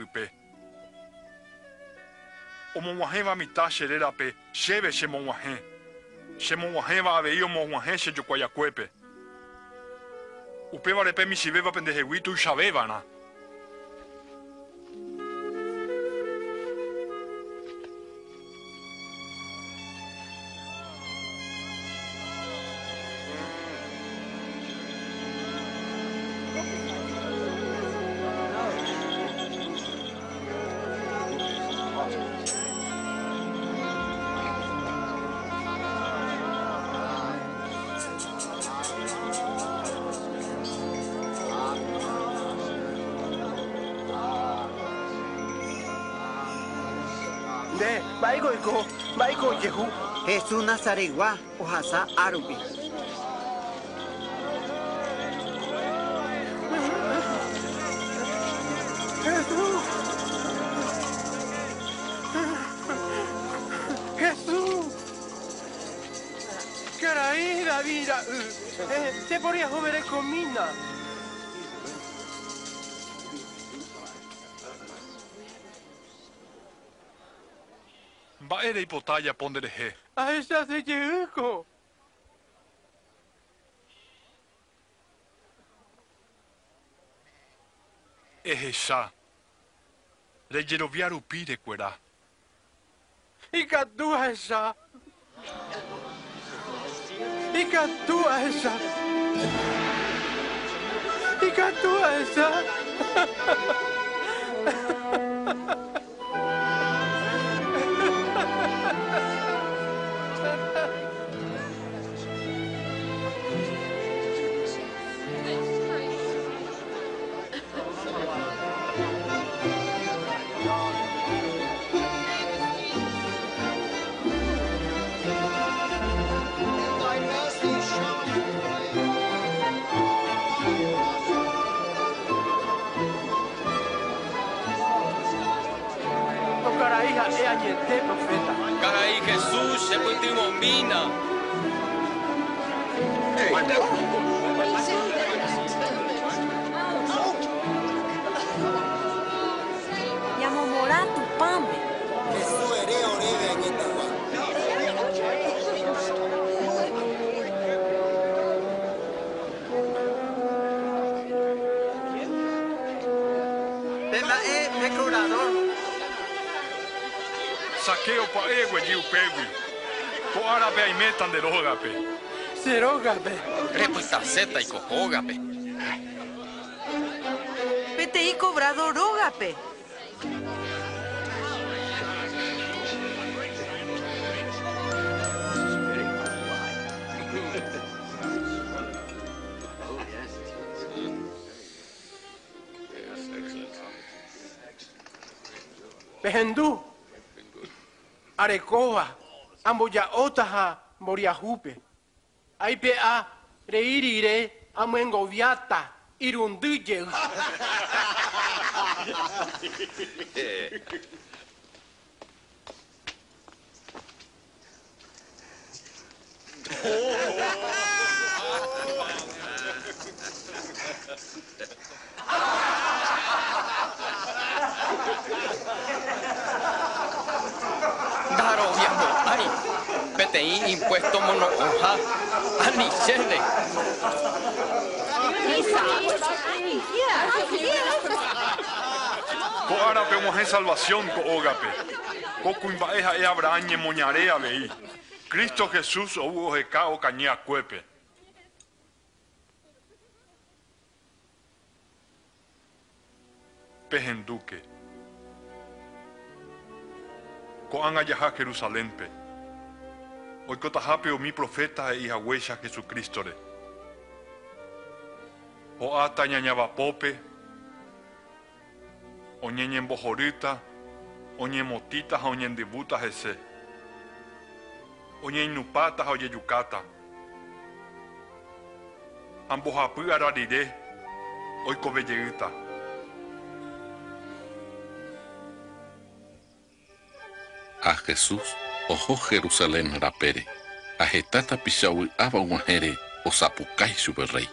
S13: ipype. Omog̃uahẽva mitã che rérape chéve chemog̃uahẽ. Chemog̃uahẽva avei omog̃uahẽ che jokuaakuépe. Upévarepe michivéva pendehegui tuichavévarã.
S12: nde
S6: Jesús Nazaregua ohasa árupi.
S12: Jesús. Jesús Caray, David, eh, te podría joder comina.
S13: Mba'ére ipotã japó nderehe.
S12: A esa se llegó.
S13: Ehecha. Rejerovia rupi rekuera.
S12: Ikatua esa. Ikatua esa. Ikatua esa. Tocará es añete, profeta.
S19: Caray, Jesús, se mina.
S11: Yamomorá
S13: Saqueo pa'e gueyi upégui. Ko árape aimeta nderógape.
S12: Serógape.
S19: Repitaceta y cojógape.
S4: PTI cobrador ógape.
S12: Behendú. Arecoa, Amboyaotaha, Moriahupe. Aipea, Reirire, Amengoviata, Irunduye. amuengoviata irunduye.
S19: peteĩ impuesto
S13: Ko árape og̃uahẽ salvación ha'e Abraham ñemoñare avei. Cristo Jesús ou oheka okañy akuépe. Pehenduke. Ko'ág̃a jaha Jerusalénpe. Oikotahápe umi profeta ha'eihaguéicha Jesucrístore. Ho'áta ñañavapópe, oñeñembohorýta, oñemotĩta ha oñendyvúta hese. Oñeĩnupáta ha ojejukáta. Ha mbohapy ara rire oikovejeýta.
S1: A Jesús oho Jerusalén rapére. Aheta tapichavy'áva og̃uahẽre osapukái chupe rey.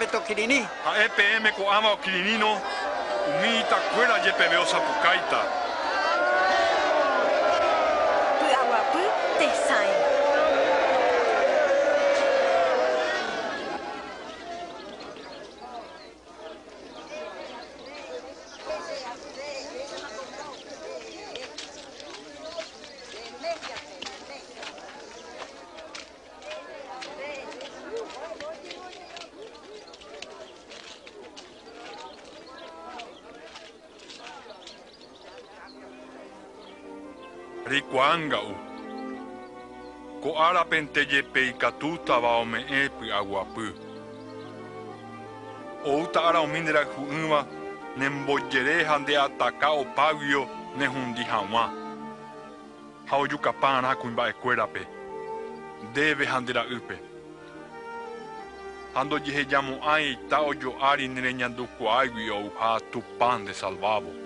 S13: peto kirini. Ha'epe emeko amao kirinino,
S11: umiita kuela
S13: yepe meo sapukaita. Ikatútava ome'ẽ py'aguapy. Oúta ára omínderayhu'ỹva nembojere ha ndeataka opáguio nehundi hag̃ua. Ha ojukaparã kuimba'ekuérape. Ndéve ha ndera'ýpe. Ha ndojehejamo'ãi ta ojo'ári nereñandukuáigui ouha Tupã nde Salvavo.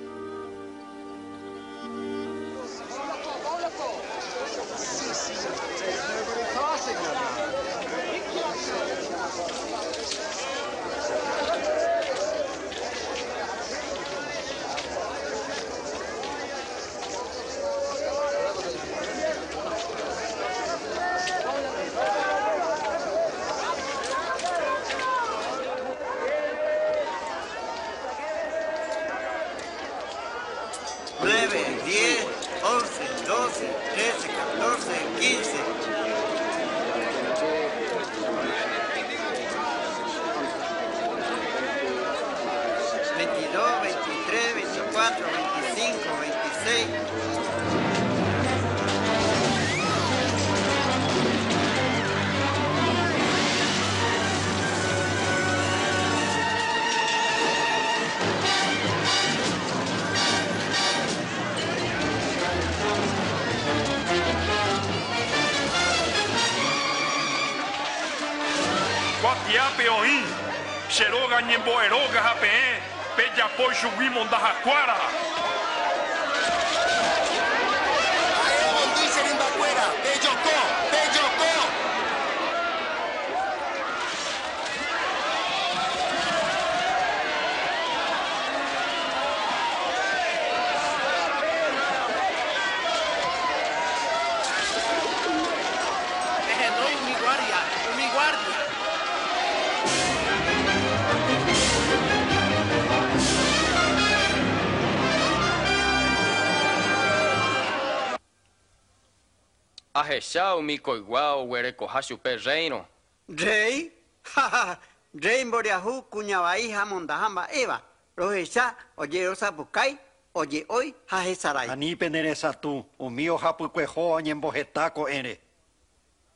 S19: Ahecha umi koigua oguerekoha chupe reino
S6: Rey, jaja, rey mboriahu kuñavai ha mondaha mba'éva. Rohecha oje rosapukai, oje oi ha hesarai.
S2: Anípe neresatu, umi ohapykue oñemboheta ko'ẽre.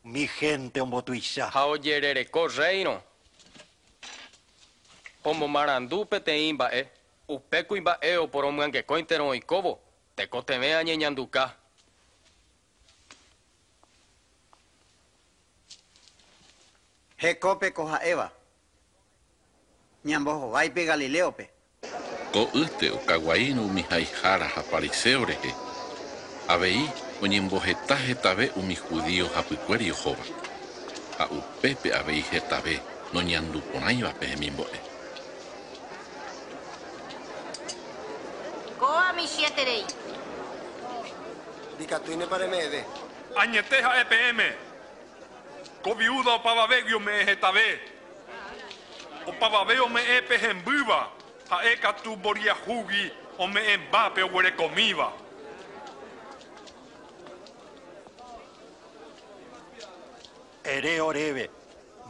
S2: Mi gente ombotuisha.
S19: Ha ojerereko reino. Omomarandu peteĩ mba'e. Upékuri mba'e oporomyangekóintero oikóvo. Tekotevẽ añeñanduka.
S6: Hekópe ko ha'éva. Ñambohováipe Galileope.
S1: Ko'ýte okaguaíno umi haihára ha fariseo rehe. Avei oñemboheta hetave umi judío hapykuéri ohóva. Ha upépe avei hetave noñanduporãivape hemimbo'e.
S21: Koa mi siete rey.
S14: Dicatuine para mede.
S13: Añete ha EPM. Ko viuda opavavegio me hetave. Opavaveo me epe hembýva. Ha'e tu boriahugi ome embápe oguerekomíva.
S2: Ere oreve.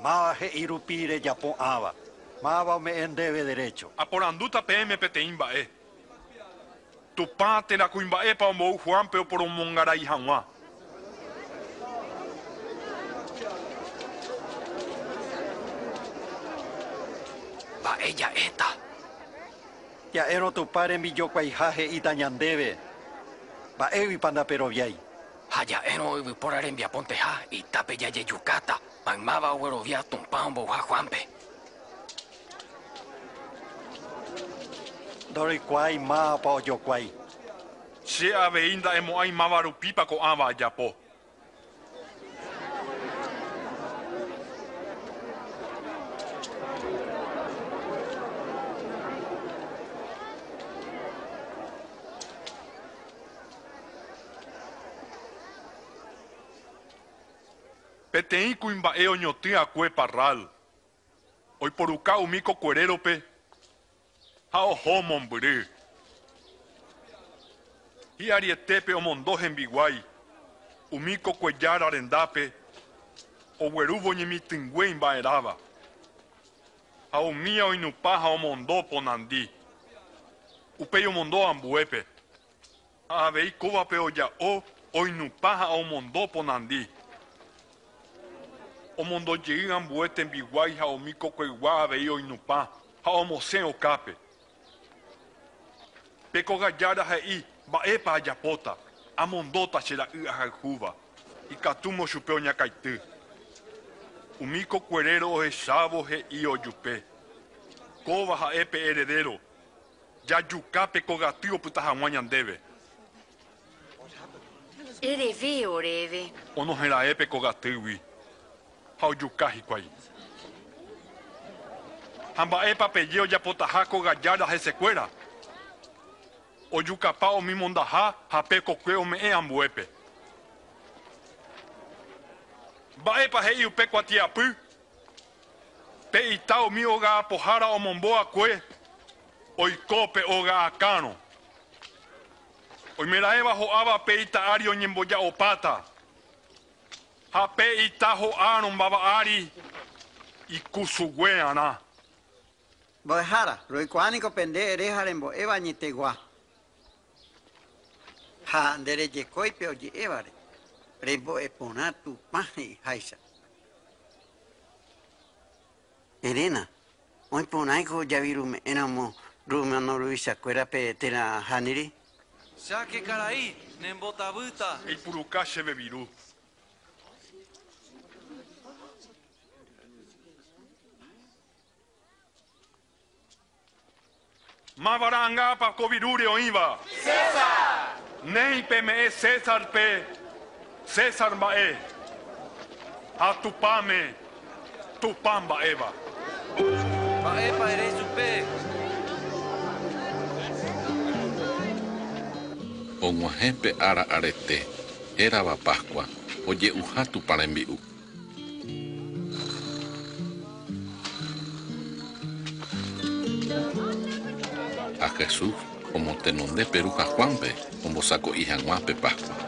S2: Mava irupire japón ava. Mava me endebe derecho.
S13: Aporanduta PM peteĩ mba'e. Tupã terakúi mba'épa ombou Juanpe oporomongarai hag̃ua.
S8: Mba'e ja'éta.
S2: Ja'érõ tupáre mbijokuaiha he'íta ñandéve. Mba'éguipa ndaperoviái.
S8: Ha ja'érõ yvypóra rembiaponteha itápe jajejukáta. Maymáva oguerovia tupã ombouha Juanpe.
S2: Ndoroikuái mápa ojokuái.
S13: Che avei nda'emo'ãi máva rupípa ko'ãva ajapo. Peteinco imbaeo nhotia cue parral. Oi poruca o mico corerope. Ao homon buri. E arietepe o mondojen biguai. O mico cuellar arendape. O gueruvo ñemitingue ao mía mia o inupaja o mondo ponandi. Upei o mondo ambuepe. Avei cuba peo ya o o inupaja o mondo ponandi. Omondojey ambue tembiguái ha umi kokuegua avei oinupã ha omosẽ okápe. Pekogajára he'i mba'épa ajapóta amondóta che ra'y ahayhúva ikatúmo chupe oñakãity. Umi kokuerero ohechávo he'i ojupe. Kóva ha'épe heredero jajukápe kogaty opyta hag̃ua ñandéve.
S3: Ereve oréve.
S13: Onohẽra'épe kogatýgui. ha ojuka hikuái. Ha mba'épa peje ojapotaha kogajára hesekuéra. Ojukapa umi mondaha ha pe kokue ome'ẽ ambuépe. Mba'épa he'i upe kuatiapy. Pe ita umi oga apohára omombo akue oikópe oga akãrõ. Oimeraẽva ho'áva pe ita'ári oñemboja'opáta. Ha pe ita ho'árõ mbava'ári ikusugue'arã.
S6: Mbo'ehára, roikuáaniko pende eréha rembo'éva añetegua. Ha nderejekóipe oje'évare rembo'eporã tupã he'íháicha. Erena, oiporãiko javirume'ẽramo rumanoruvichakuérape térã hániri.
S7: Cháke karai, nembotavýta.
S13: Eipuruka chéve viru. Mavarangapa covirure oiva. César. Nei pe me e César pe. César mbae. A tupame. Tupamba eva.
S7: Mba'épa erei chupe.
S1: Og̃uahẽpe ára arete hérava Páscoa oje'uha tupa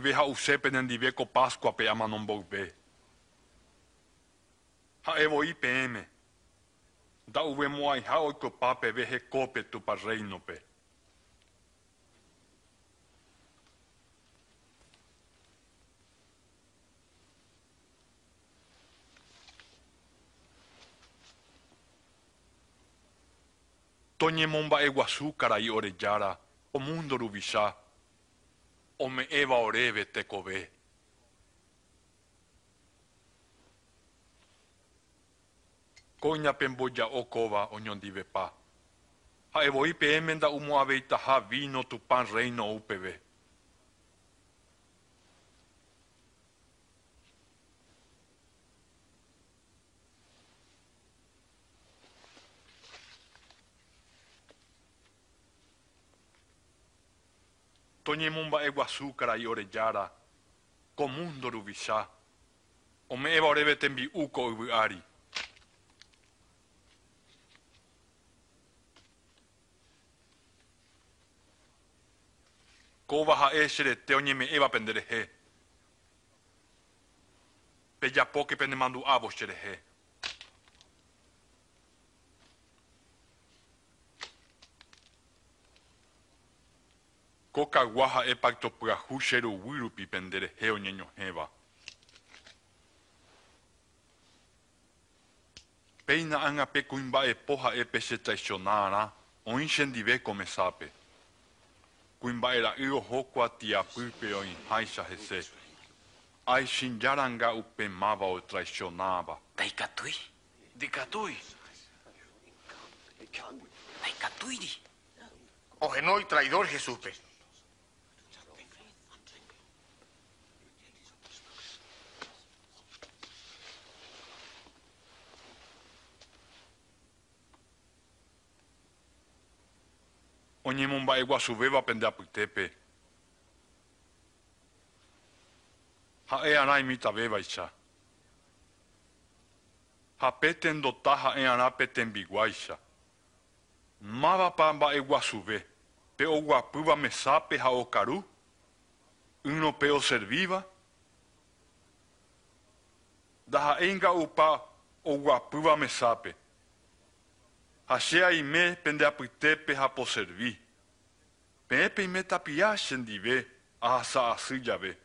S1: rembi'u. Ha Jesús omotenonde peruha Juanpe ombosako'i hag̃uápe Páscoa.
S13: chepy'aitéguive ha'use penendive ko Páscoape amanomboyve. Ha'evoi peẽme. Nda'uvemo'ãiha oikopa peve hekópe Tupa Reinope. Toñemomba'eguasu karai om Eva och revet TKV. Konya pemboja okova onyon pa. Ha evo ipe emenda umo aveita ha vino tupan reino upeve. toñemomba'eguasúkara orejára komu ndoruvicha ome'ẽva oréve tembi'u ko yvy'ári kóva ha'e che rete oñeme'ẽva penderehe pende mandu avos cherehe Ko kagua ha'e pacto pyahu che ruvy rupi penderehe oñeñohẽva. Péina ágape kuimba'epo ha'épe che traicionarã oĩ chendive ko mesápe. Kuimba'era'y oho kuatiapýpe oĩháicha hese. Aichĩjaranga upemáva otraicionáva.
S7: Ndaikatúi. Ndikatúi.
S8: Ndaikatúiri.
S17: Ojenói traidor Jesúspe.
S13: Oñemomba'eguasuvéva pendeapytépe. Ha'e arã imitavevaicha. Ha péte ndota ha'e arã petembiguáicha. Mávapa mba'eguasuve pe oguapýva mesápe ha okaru? Yrõ pe oservíva? Ndaha'éinga'upa oguapýva mesápe. Ha che aime pendeapytépe ha poserví. Peẽpe ime tapia chendive ahasa asy jave.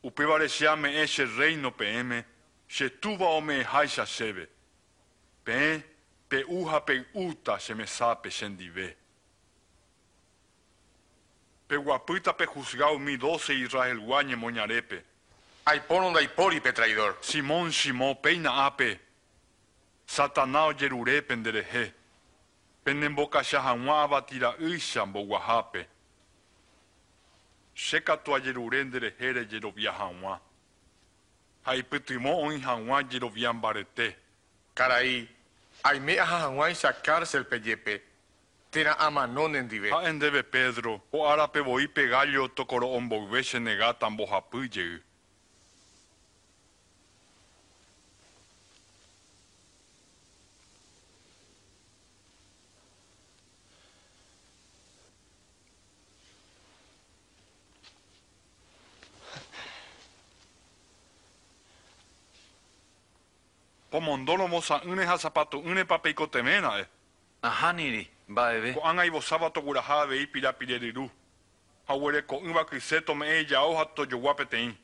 S13: Upévare che ame'ẽ che reino peẽme che túva ome'ẽháicha chéve. Peẽ pe'u ha pe'úta che mesápe chendive. Peguapýta pejuzgado mi doce Israelgua ñemoñarépe.
S17: Aipono ndaipóripe traidor.
S13: Simón Simón peina ape. Satanás ojerure penderehe. Penembokacha hag̃ua avatira'ýicha mboguahápe. Che katu ajerure nderehére jerovia hag̃ua. Ha ipytymo oĩ hag̃ua jerovia mbarete.
S17: Karai, aime aha hag̃uáicha cárcelpe jepe. Térã amano nendive.
S13: Ha'endéve Pedro, o árape voi pe gallo tokoro'o mboyve pomondolomo sa ine ha zapato ine papeiko temena
S7: Ahaniri, mba'eve
S13: ko'ág̃aivo sáva toguraha avei pirapireryru ha oguereko ýva kyse tome'ẽ jao ha tojogua peteĩ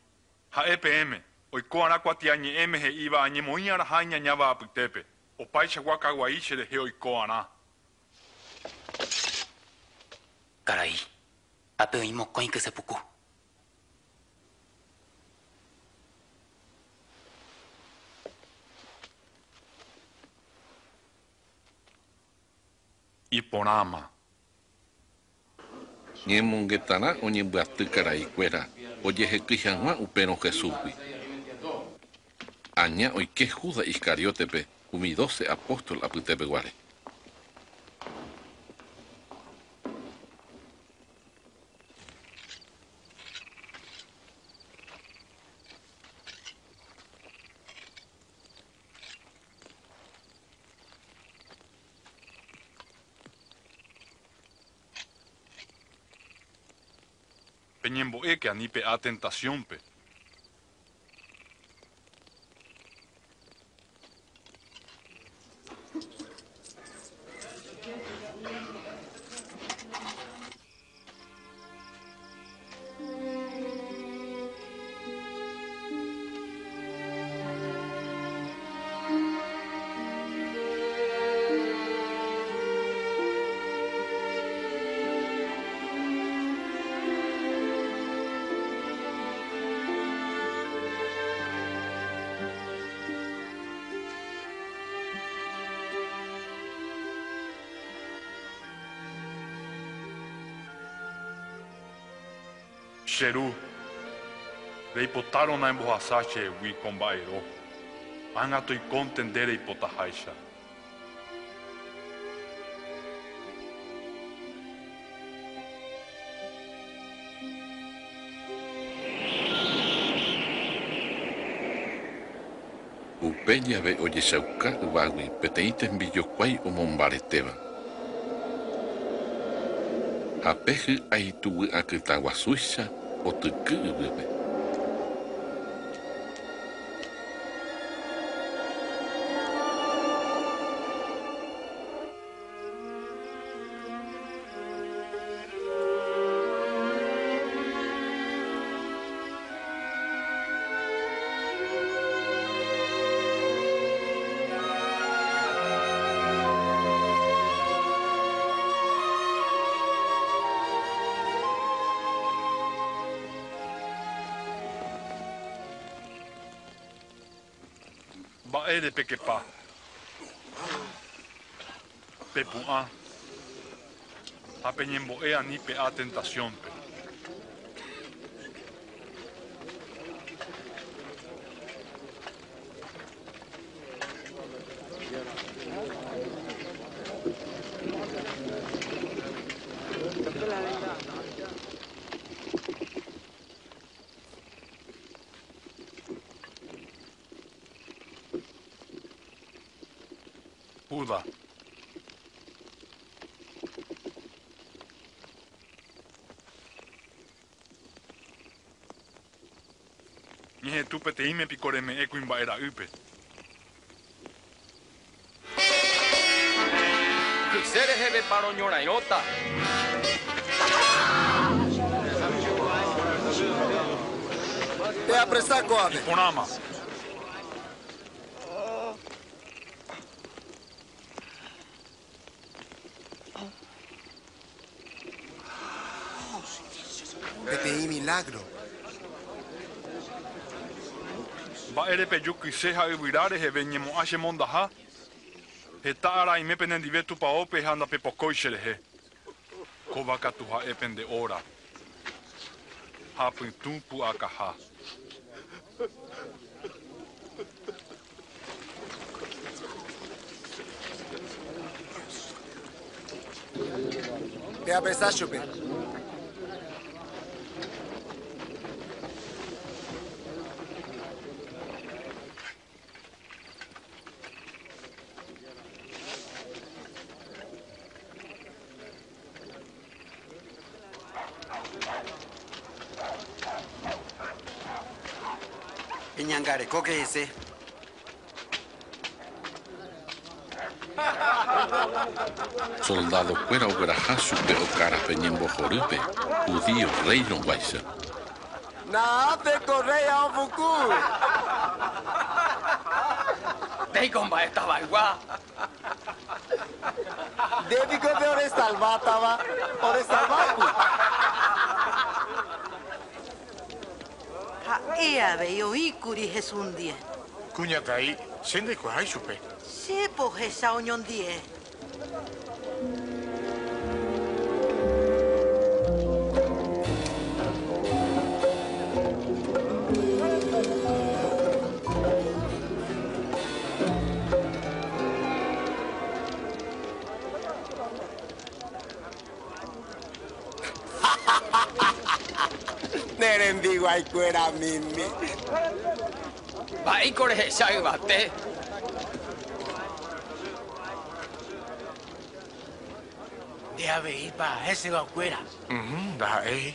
S13: ha'e peẽme oiko ára kuatia ñe'ẽme he'íva añemoĩ araha ñaña va'apytépe opaichagua kaguai che rehe
S8: oiko ára karai ápe oĩmokõi kysepuku
S1: Iporãma. Ñemongetãrã oñembyaty karaikuéra ojeheky hag̃ua upérõ Jesúsgui. Aña oike Judas Iscariotepe umi doce apóstol apytépeguáre.
S13: Peñembo'e que anipe a starom najbohasače wi kombairo. Angato i kontendere i potahajša.
S1: Upeña ve oyesauka uvagui peteĩte mbijokuái omombareteva. Hape hy'aituvy'akyta guasúicha otyky yvýpe.
S13: Ba eh, ere pe ke pā. Eh, pe puā. Apeñemboea ni pe a tentación pe. Teime picoreme eco imba'era ype.
S19: Kysere heve paro ñorairõta.
S14: Te apresar, Kobe.
S13: Iponama.
S5: Te pedí milagro.
S13: mba'érepeju kyse ha'yvyráre heve ñemo'ã heta araimépe nendive tupaópe ha ndapepokói cherehe kóva katu ha'épe nde óra ha pytũ pu'akaha
S14: Pe apesa chupe.
S6: Iñangarekó que ese.
S1: Soldado kuéra ogueraha chupe okára peñembohorýpe judío reirõguáicha.
S14: Nada, correia ao Fuku.
S19: Dei mba'e tavaygua.
S14: Deve que eu ore salvar, tava. Ore salvar,
S4: Ha'e avei oĩkuri hesundie.
S17: Kuñataí, sende kuahai chupe.
S4: Chépo hecha oñondie.
S14: Nerendigo ai cuera mimi.
S19: Mba'éiko rehecha yvate.
S12: De avei pa ese va fuera.
S17: Mhm, ndaha'éi.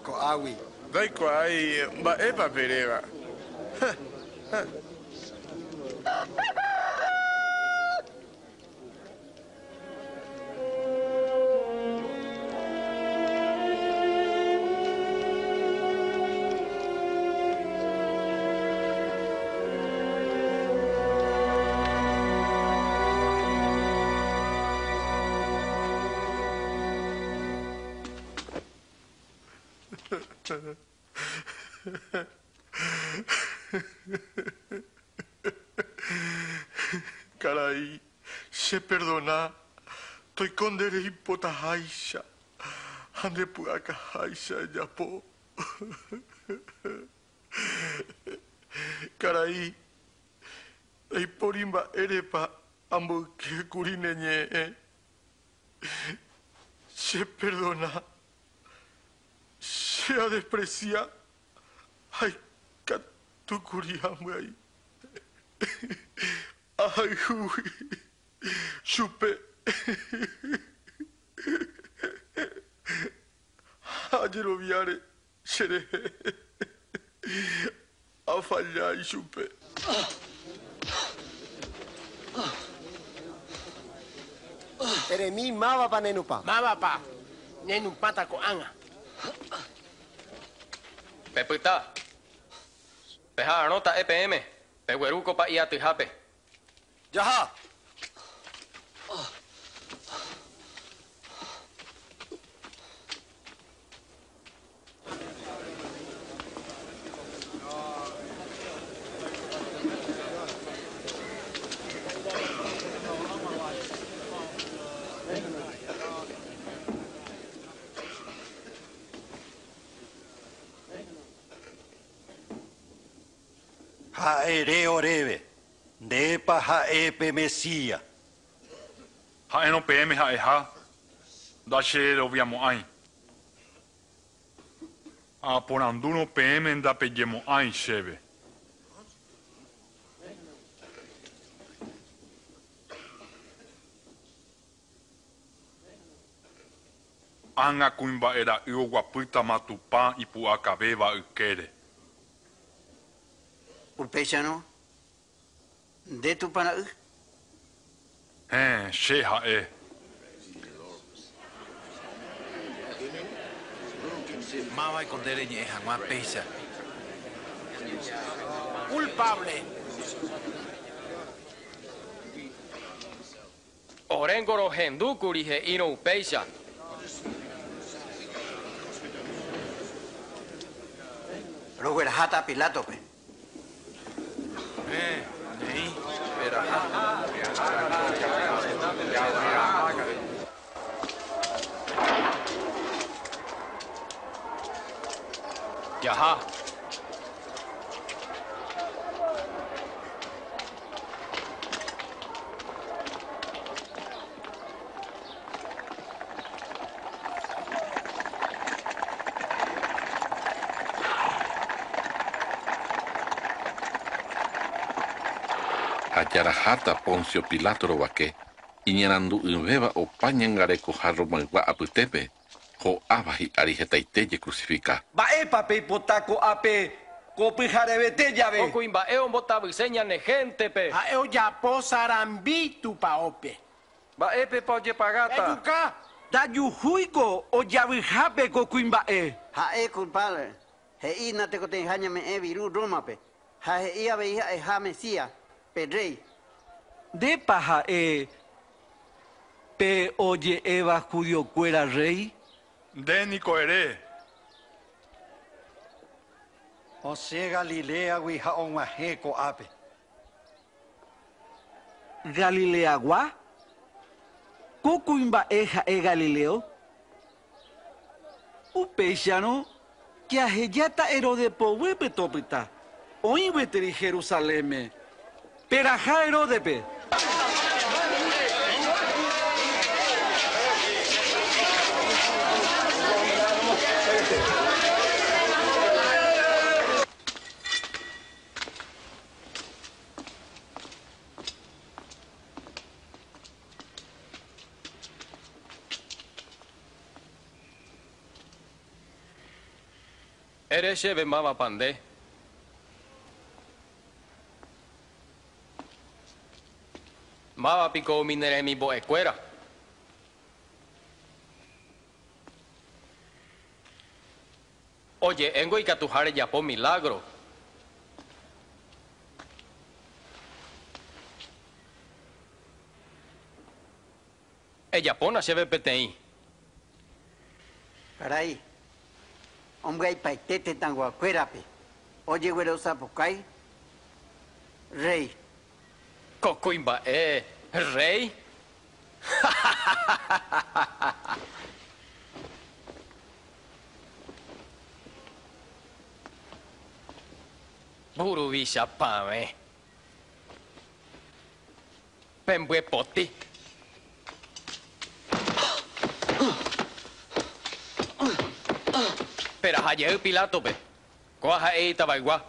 S14: gioco, Awi.
S22: vai qua io. Ma e papereva. Toi condere hipota haisha. Ande puaka haisha yapo. Carai, ei porimba erepa ambu que curineñe. Se perdona. Se desprecia. Ay, catucuriamwe ahí. Ay, uy, supe. Ayer viare, seré. A fallar y supe.
S14: Eremi mava pa nenupa.
S12: Mava pa. Nenu pata ko anga.
S19: Pepita. Peja anota EPM. Pehueruco pa ia tijape.
S2: Haere oreve. Nepa haepe mesia.
S13: Ha'e no PM ha'e ha. Da che roviamo ai. A poranduno PM nda pejemo
S6: Urpechano. De tu pana u.
S13: Eh, she ha'e.
S23: Mava y condere ñe jamás pesa.
S12: Culpable.
S19: Orengoro hendukuri he ino upeisha.
S6: Roguera hata Pilato pe.
S23: Eh, neí, pero ajá.
S19: Yaha.
S1: Ajarahata Poncio Pilato rovake iñerandu yvéva opa ñangareko ha romaygua apytépe ho'áva hi'ári hetaite crucifica
S10: Mba'épa peipota ko'ápe ko pyharevete jave.
S19: Okuimba'e ombotavyse ne gentepe.
S12: Ha'e ojapo sarambi tupaope.
S19: Mba'épe pa ojepagata.
S12: Ejuka.
S10: Ndajuhúiko ojavyhápe ko kuimba'e.
S6: Ha'e culpable. He'i na te cotenjaña me e viru Roma pe. Ha he'i avei ha'e ha Mesía. Pe rey.
S10: Ndépa ha'e pe oje'éva judiokuéra rey.
S13: Ndéniko ere.
S2: Ose Galilea wi ha ongahe ko'ápe.
S10: Galileagua? Ko kuimba'e ha'e Galileo? Upéicharõ que ahejata Herode povýpe tópyta. Oĩgueteri Perajá Heródepe. Ereşe
S19: ve Mava Pande Mava pico mineremi bo ecuera. Oye, engo y catujare ya por milagro. Ella pona se ve PTI.
S6: Caray. Hombre, hay paitete tan guacuérape. Oye, güero zapucay. Rey.
S19: Cocuimba, eh, rey. Burubisha pame. Pembue poti. Pero ayer Pilato, pe. Coja ahí, tabaigua.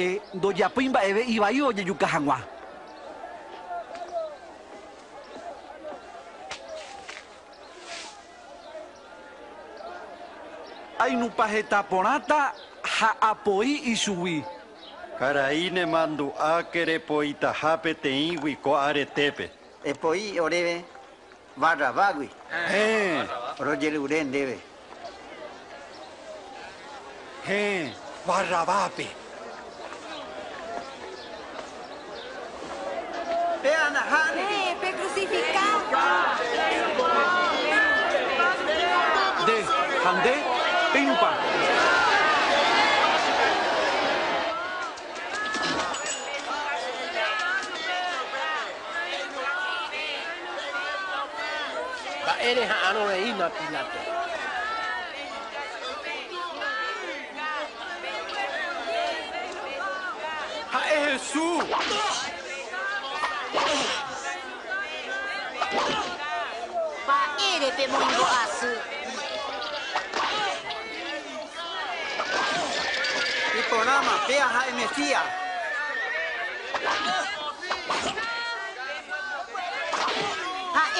S10: e doyapín mba'eve ivai ojejuka hag̃ua Ainupa heta porãta ha apoi aquele
S2: poita mandu'áke repoitaha peteĩgui ko aretépe
S6: Epoi oréve
S11: Barrabágui roger Rojeryure
S10: ndéve barra vape.
S12: Mba'ére ha'ãrõreína Pilato.
S10: Ha'e Jesús.
S21: Pa'ére pe moingo asy.
S6: Iporama, pea a Mesías.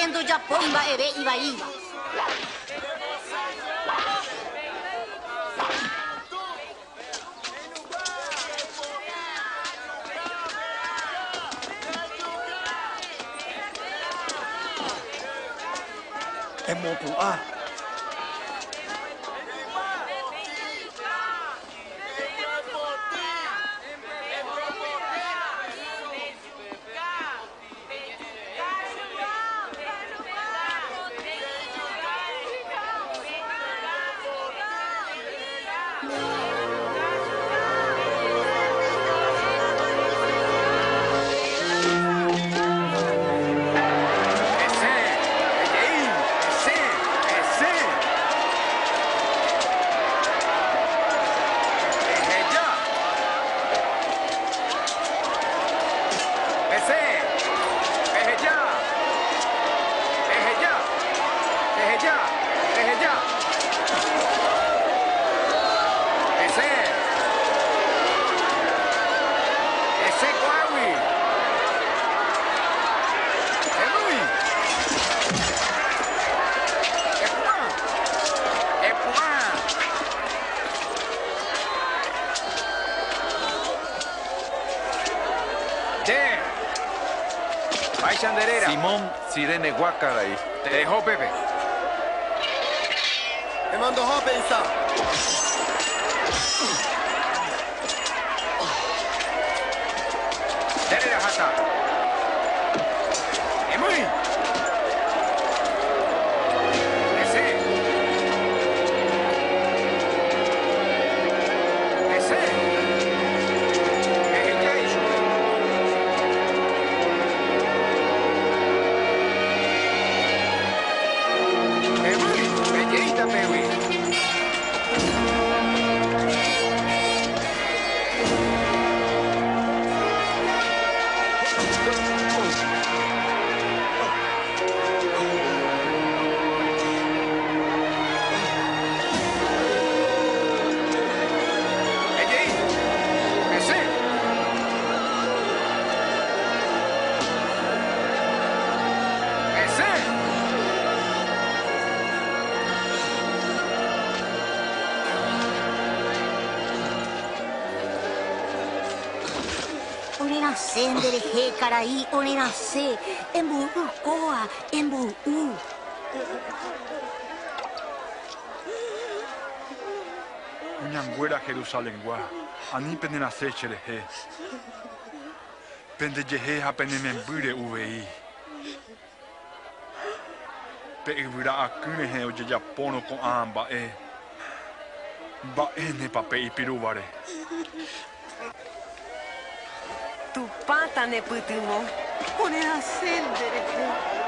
S21: Ha'éngo japói mba'eve ivaíva.
S14: Emopu'a.
S10: Ese,
S7: Sirene Guacaray.
S10: Te dejó Pepe.
S14: Me mandó a
S21: Ndereje, Caraí, Onenase, Embu, Coa, Embu, U.
S13: Ñanguera Jerusalén gua. Ani penena secherehe. Pende yehe ha penemembure uvei. Pe ibura akunehe oye japono con amba e. Ba ene pape ipirubare.
S11: Tu pata ne putumo. Onenase, Ndereje.
S24: Emi!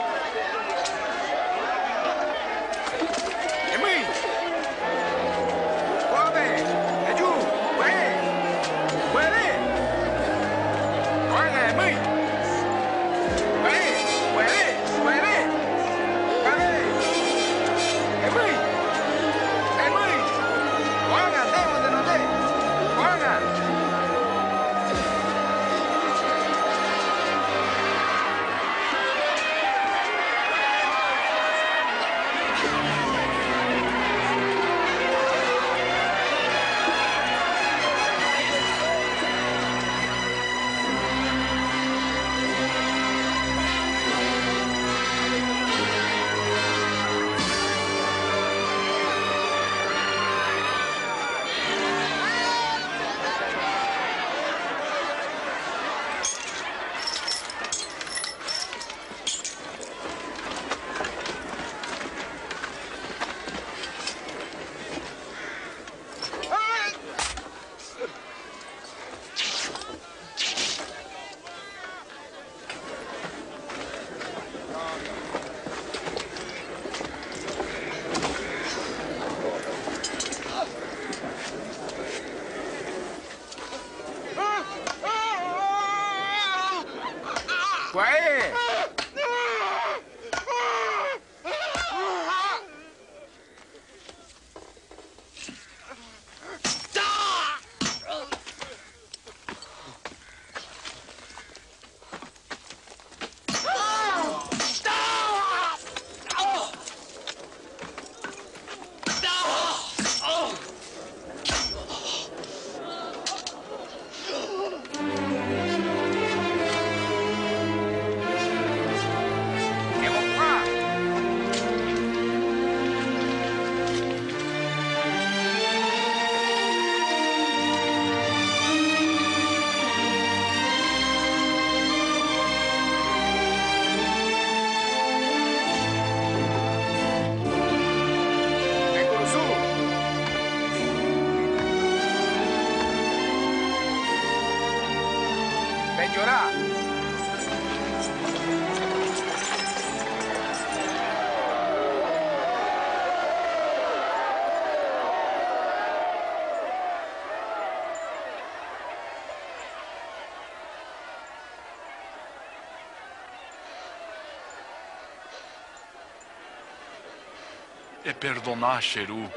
S13: perdonar Xeru.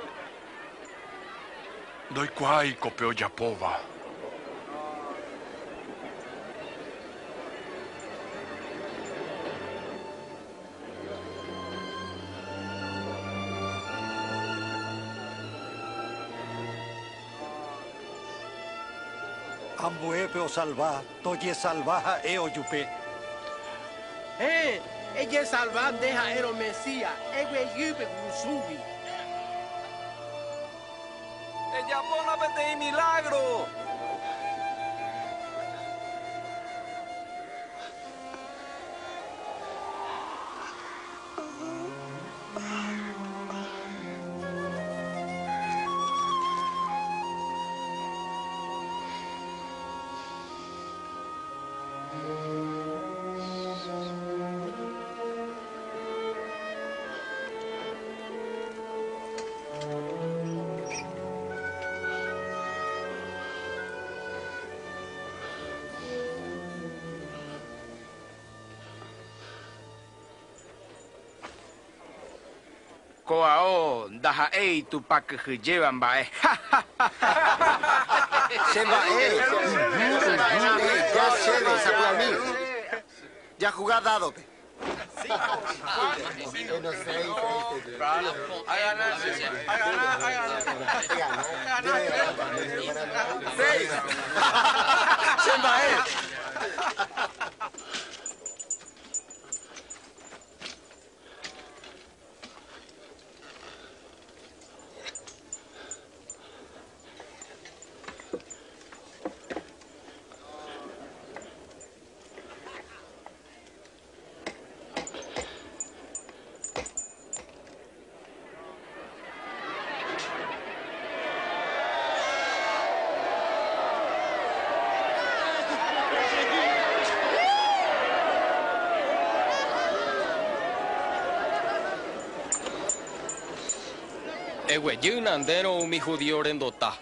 S13: Doiquai copeu de
S2: apova. Ambué peo salva, toye salvaja o yupe.
S12: Eh, ella salva deja ero Mesías, ewe yube gusubi.
S25: ¡Ella pone a milagro!
S24: Koao, daha ei tu pak lleva mbae.
S14: Se va, eh. Ya se desapura a mí. Ya jugá dado, pe.
S25: ¡Sembae!
S26: Ewe yuna ndero umi judío rendota.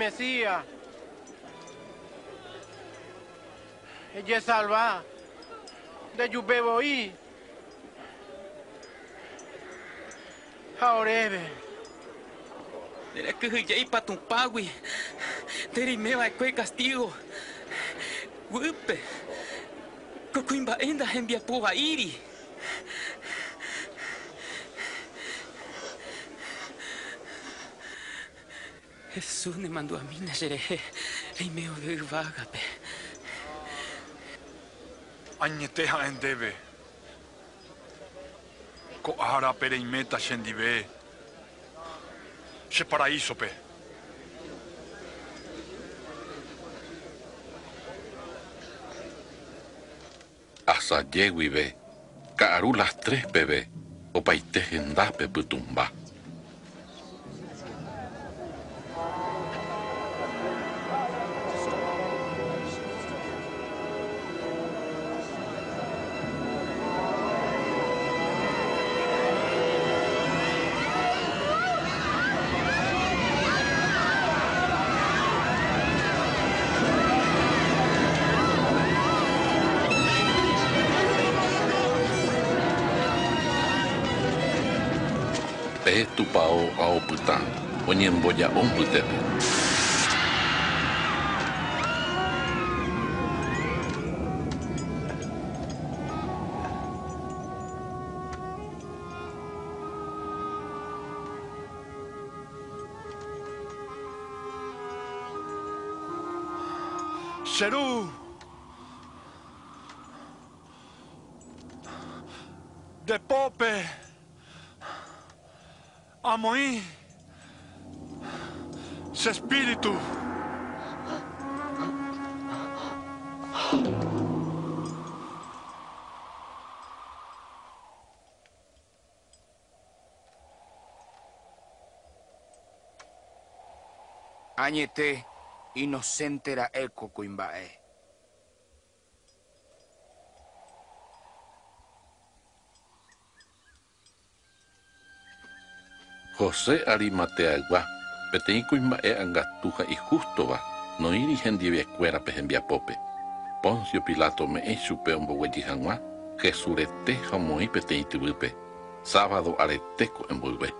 S12: Mesías. Ella es salva. De Yubeboí. Aorebe.
S19: Dere que hiyei patumpagui. Dere meva ekwe castigo. Wupe. Kokuimba enda envia puga iri. Jesús mandó a mí, Nayereje, y me oír vagape.
S13: Añeteja en debe. Coara pereimeta shendive. Se paraíso pe.
S1: Asa ve. Kaaru las tres bebé. O paite gendape putumba.
S13: 10 boya ombudet. Cheru! Espíritu.
S24: Añete, inocente era eco cuimbae.
S1: José Arimateagua. Peteí kuimba'e angatuja y justo va. No iri hendiviekuéra pe hembiapópe. Poncio Pilato me'ẽ chupe ombogueji hag̃ua. Jesurete ha omoĩ peteĩ tyvýpe. Sábado aretéko emboyve.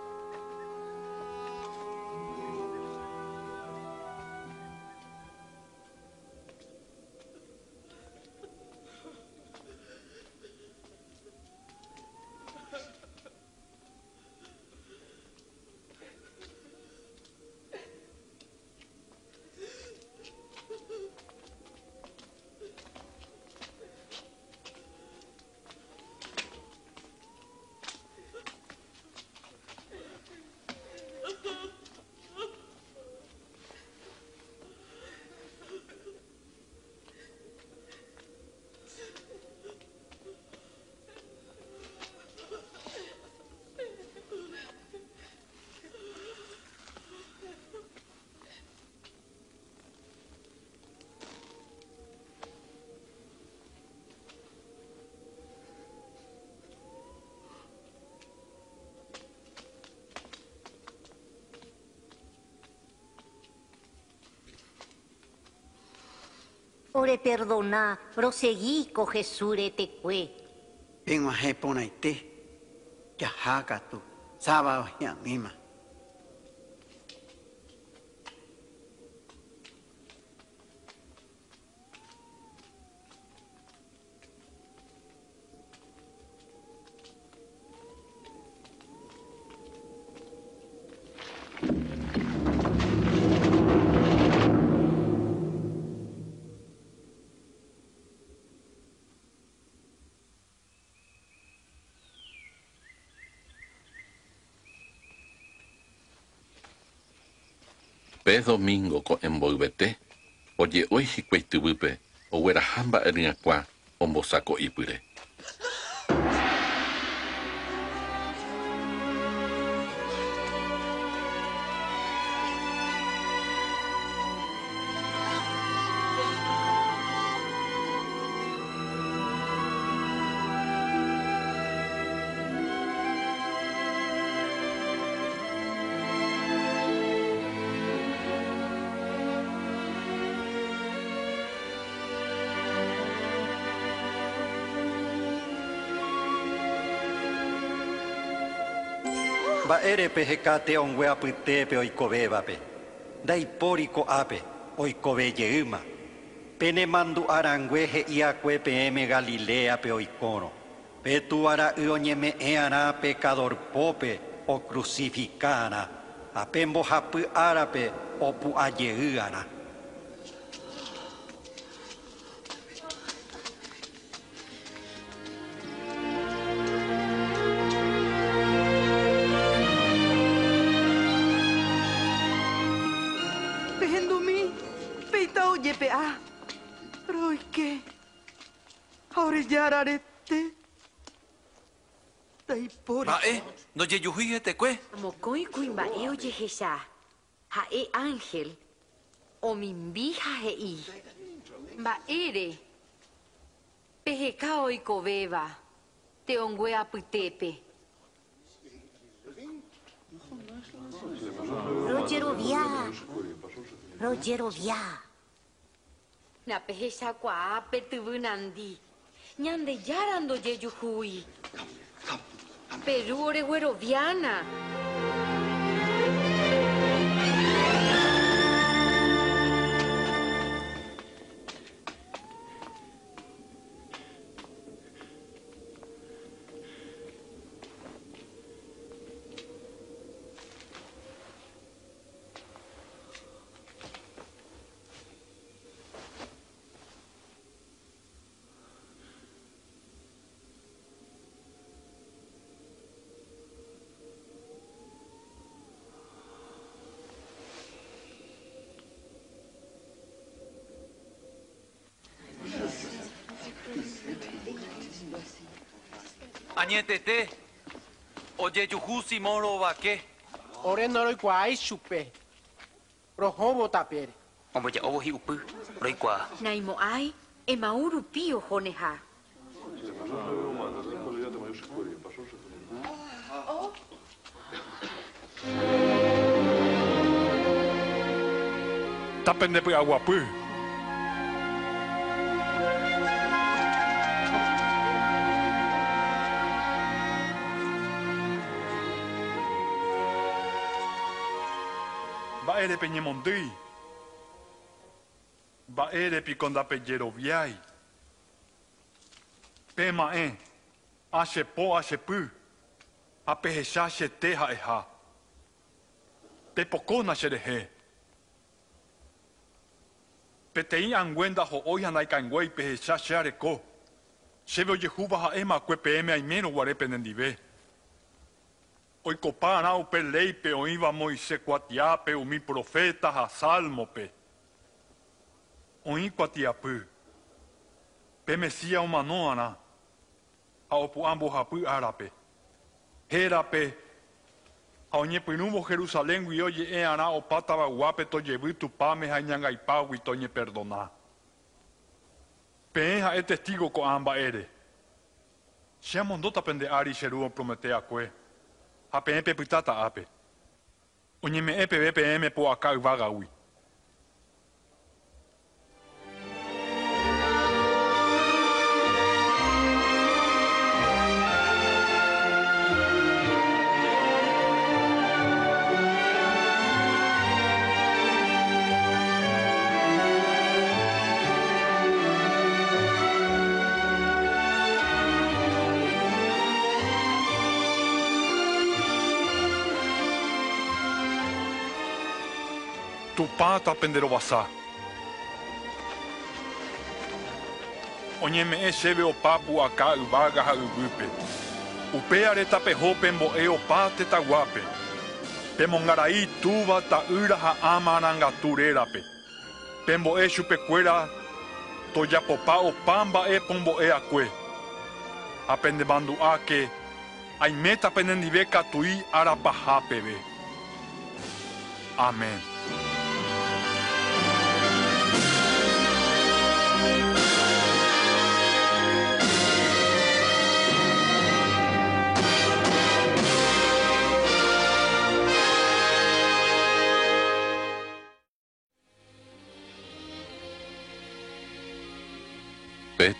S21: Ore perdoná, proseguí con Jesús te cue.
S6: Vengo a jeponaite. Yajaca tu. Sábado ya mima.
S1: Pe domingo ko emboyvete oje'ói hikuái tyvýpe ogueraha mba'yry'akua ombosako'ipyre.
S2: Mba'érepe hekáte ongueapytépe oikovévape. Ndaipóri ko'ápe oikovejeýma. Pene mandu'arangue he'iakue peẽme Galileape oikórõ. Petuvara'y oñeme'ẽ'arã pecadorpópe ocrucificárã. Ha pembohapy árape opu'ajeý'arã.
S4: Daipori.
S7: Mba'e, ndojejuhýi hetekue.
S3: Mokõikuri mba'e ojehecha. Ha'e Ángel omimbi ha he'i. Mba'ére peheka oikovéva teongueapytépe.
S21: Rogerovia. Rogerovia.
S3: Napehechakuaa petyvynandi. Ñandejára ndojejuhúi. Peru oregueroviána.
S7: Añetete. Ojejuhu Simón rovake.
S12: Ore noroikuaái chupe. Rohóvo tapére.
S8: Omboja'óvo hi'upy roikuaa.
S3: Naimo'ãi emaurupí ohoneha.
S13: Tapendepy aguapy. Mba'érepe ñemondýi. Mba'érepiko ndapejeroviái. Pema'ẽ achepo achepy. Apehecha chete ha'eha. Pepokóna cherehe. Peteĩ angue ndaho'ói ha ndaikãnguéi pehecha che areko. Chéve ojehúva ha'e makue peẽme aimérõ guarépe nendive. Oikopárã upe léipe oĩva Moisés kuatiápe umi profeta ha salmope. Oĩ kuatiapy. Pe Mesia omanó'arã ha opu'ã mbohapy árape. Hérape ha oñepyrũvo Jerusalén-gui oje'e'arã opa tavaguápe tojevy tupáme ha iñangaipágui toñeperdoná. Peẽ ha'e testigo ko'ã mba'ére. Che amondóta pende ári che ru Prometeakue. ha peepe putata ape. O ñeme'ẽpevépevẽme po aka'yva gayguy Tupã tapenderovasa. Oñeme'ẽ chéve opa pu'aka yvága ha yvýpe. Upéare tapeho pembo'e opa tetaguápe. Pemongarai túva ta'ýra ha áma arangatu rérape. Pembo'e chupekuéra tojapopa opa mba'e pombo'e akue. Apendemandu'áke aimeta penendive katui arapahápeve. Amén.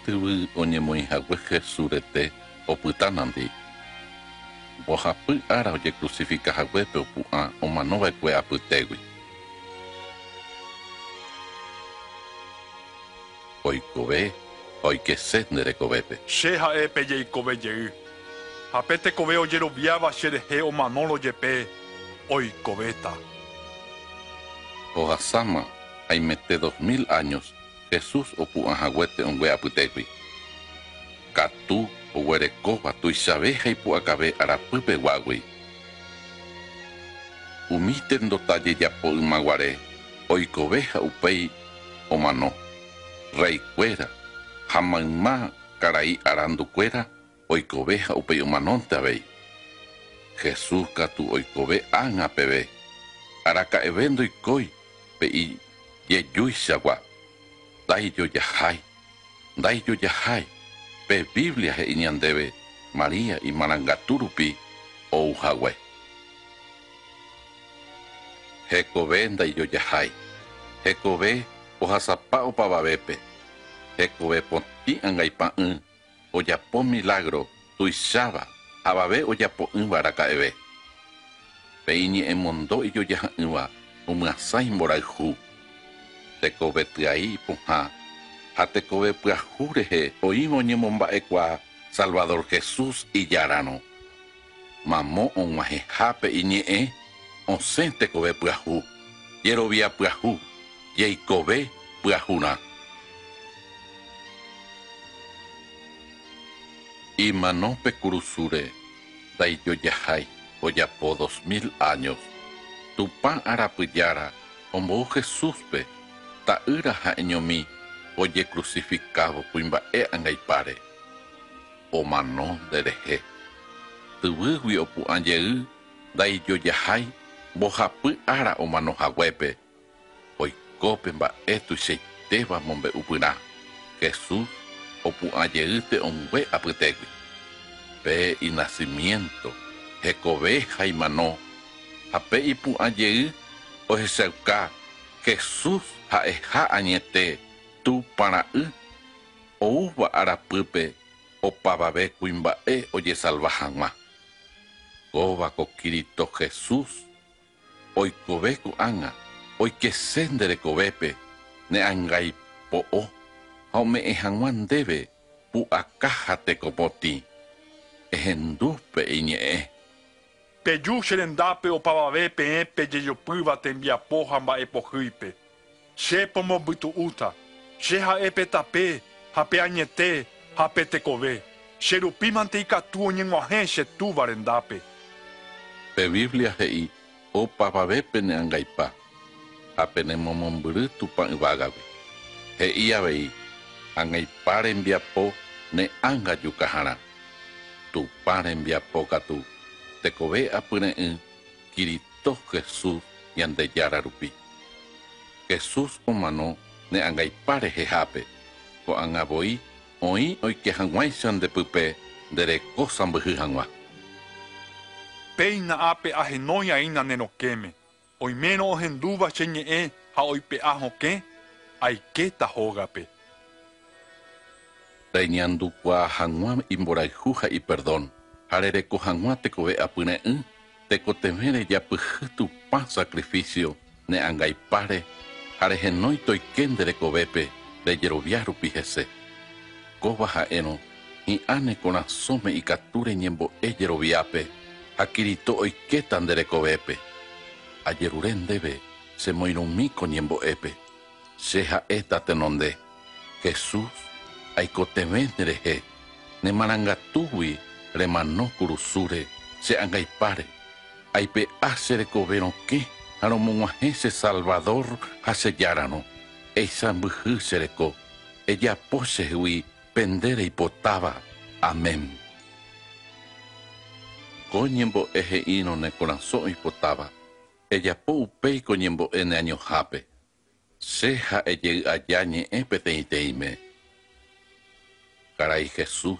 S1: Pétyvy oñemoĩhague opytánandi. Mbohapy ára ojecrucificahaguépe opu'ã omanova'ekue apytégui. Oikove oikese nderekovépe.
S13: Che ha'e pejeikove jey. Ha pe tekove ojeroviáva cherehe omanólo jepe oikovéta.
S1: Ohasáma aimete dos mil años Jesús opu'ãhaguéte ongue apytégui. Katu oguerekóva tuichavéha ipu'akave arapýpe guágui. Umíte ndotáje japo ymaguare oikovéha upéi omano. Reikuéra ha mayma karai arandukuéra oikovéha upéi omanónte avéi. Jesús katu oikove ág̃a peve. Araka'eve ndoikói pe'i jejúichagua. Ndaijojahái. Ndaijojahái. Pe Biblia he'i ñandéve María imarangatu rupi ouhague. Hekove ndaijojahái. Hekove ohasapa opavavépe. Hekove potĩ ãngaipa y ojapo milagro tuicháva avave ojapo'ỹva araka'eve. Pe'i ñe'ẽmondo ijojaha'ỹva omyasãi mborayhu. Tekove tyai ipohã ha tekove pyahu rehe oĩva oñemomba'ekua Salvador Jesús ijarárõ. Mamo og̃uahẽhápe iñe'ẽ osẽ tekove pyahu. Jerovia pyahu. Jeikove pyahurã. Imanópe kurusúre ndaijojahái ojapo dos mil años. Tupã arapyjára ombou Jesúspe ta'ýra ha'eñomi oje crucificado kuimba'e ãngaipáre. Omano nderehe. Tyvýgui opu'ãjey ndaijojahái mbohapy ára omanohaguépe. Oikópe mba'e tuichaitéva mombe'upyrã. Jesús opu'ãjeýte ongue apytégui. Pe inacimiento hekove ha imano ha pe ipu'ãjey ohechauka Jesús ha'eha añete tu para'y oúva arapýpe opavave kuimba'e ojesalva hag̃ua. Kóvako Cristo Jesús oikove ko'ág̃a oikese nderekovépe ne'ãngaipo'o ha ome'ẽ hag̃ua ndéve pu'aka ha tekopotĩ ehendúpe iñe'ẽ.
S13: Peju cherendápe opavave peẽ pejejopýva tembiapo ha mba'epohýipe. Che pomombytu'úta. Che ha'e pe tape, ha pe añete, ha pe tekove. Che rupímante ikatu oñeg̃uahẽ che túva rendápe.
S1: Pe Biblia he'i opavavépe ne'ãngaipa ha pene momombyry tupa yvágagui. He'i avei ãngaipa rembiapo ne'ãnga jukaharã. Tupa rembiapo katu tekove apyre'ỹ Cristo Jesús ñandejára rupi. Jesús omano ne'ãngaipa rehehápe ko'ãngavoi oĩ oike hag̃uáicha ndepype ndereko sambyhy hag̃ua.
S13: Péina ápe ahenói'aína nerokéme. Oimérõ ohendúva che ñe'ẽ ha oipe'a hokẽ aikéta hógape.
S1: Reñandukua hag̃ua imborayhu ha iperdón. Ha rereko hag̃ua tekove apyre'ỹ tekotevẽ repyhy tupa sacrificio ne'ãngaipáre ha rehenói toike nderekovépe rejerovia rupi hese. Kóva ha'érõ hi'áne korasõme ikatu reñembo'e jeroviápe ha Cristo oiketa nderekovépe. Ajerure ndéve se moirumi koñembo'épe che ha'e tatenonde jesús aikotevénterehe nemarangatúgui remano kurusúre che angaipáre aipe'a che rekoverõke ha romog̃uahẽ che salvador ha che járamo eisãmbyhy che reko ejapo chehegui pende reipotáva amén. Ko ñembo'e he'írõ ne korasõ oipotáva ejapo upéi ko ñembo'e ne añohápe che ha'ejey aja ñe'ẽ peteĩteĩme karai Jesús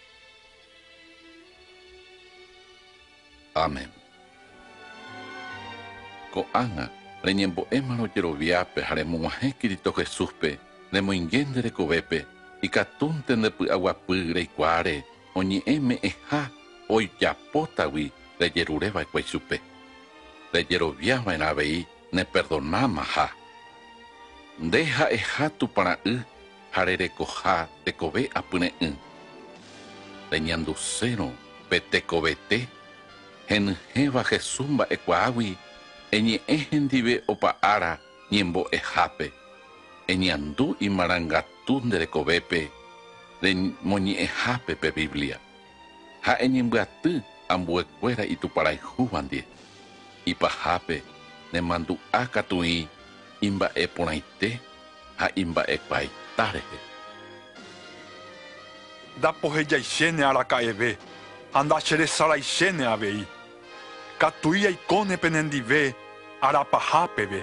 S1: che jára ha che salvador ejapyhy che rekovesã ejapo che rekovégui nde reipotáva Amén. Ko'ág̃a reñembo'éma rojeroviápe ha remog̃uahẽ Cristo Jesúspe remoingénte rekovépe ikatúnte ndepy'aguapy reikuáre oñe'ẽ me'ẽha oijapótagui rejerureva'ekue chupe rejeroviava'erã avei neperdonámaha nde ha'eha tupara'y ha rerekoha tekove apyne'ỹ reñandusérõ pe tekovete henyhẽva Jesús mba'ekuaágui eñe'ẽ hendive opa ára ñembo'ehápe eñandu imarangatu nderekovépe remoñe'ẽhápe pe Biblia ha eñembyaty ambuekuéra ituparãihúva ndie ipahápe nemandu'a katu'i imba'eporãite ha imba'ekuaaita
S13: ndapohejaichéne araka'eve ha ndacheresaraiséne avei katu'i aikóne penendive arapahápeve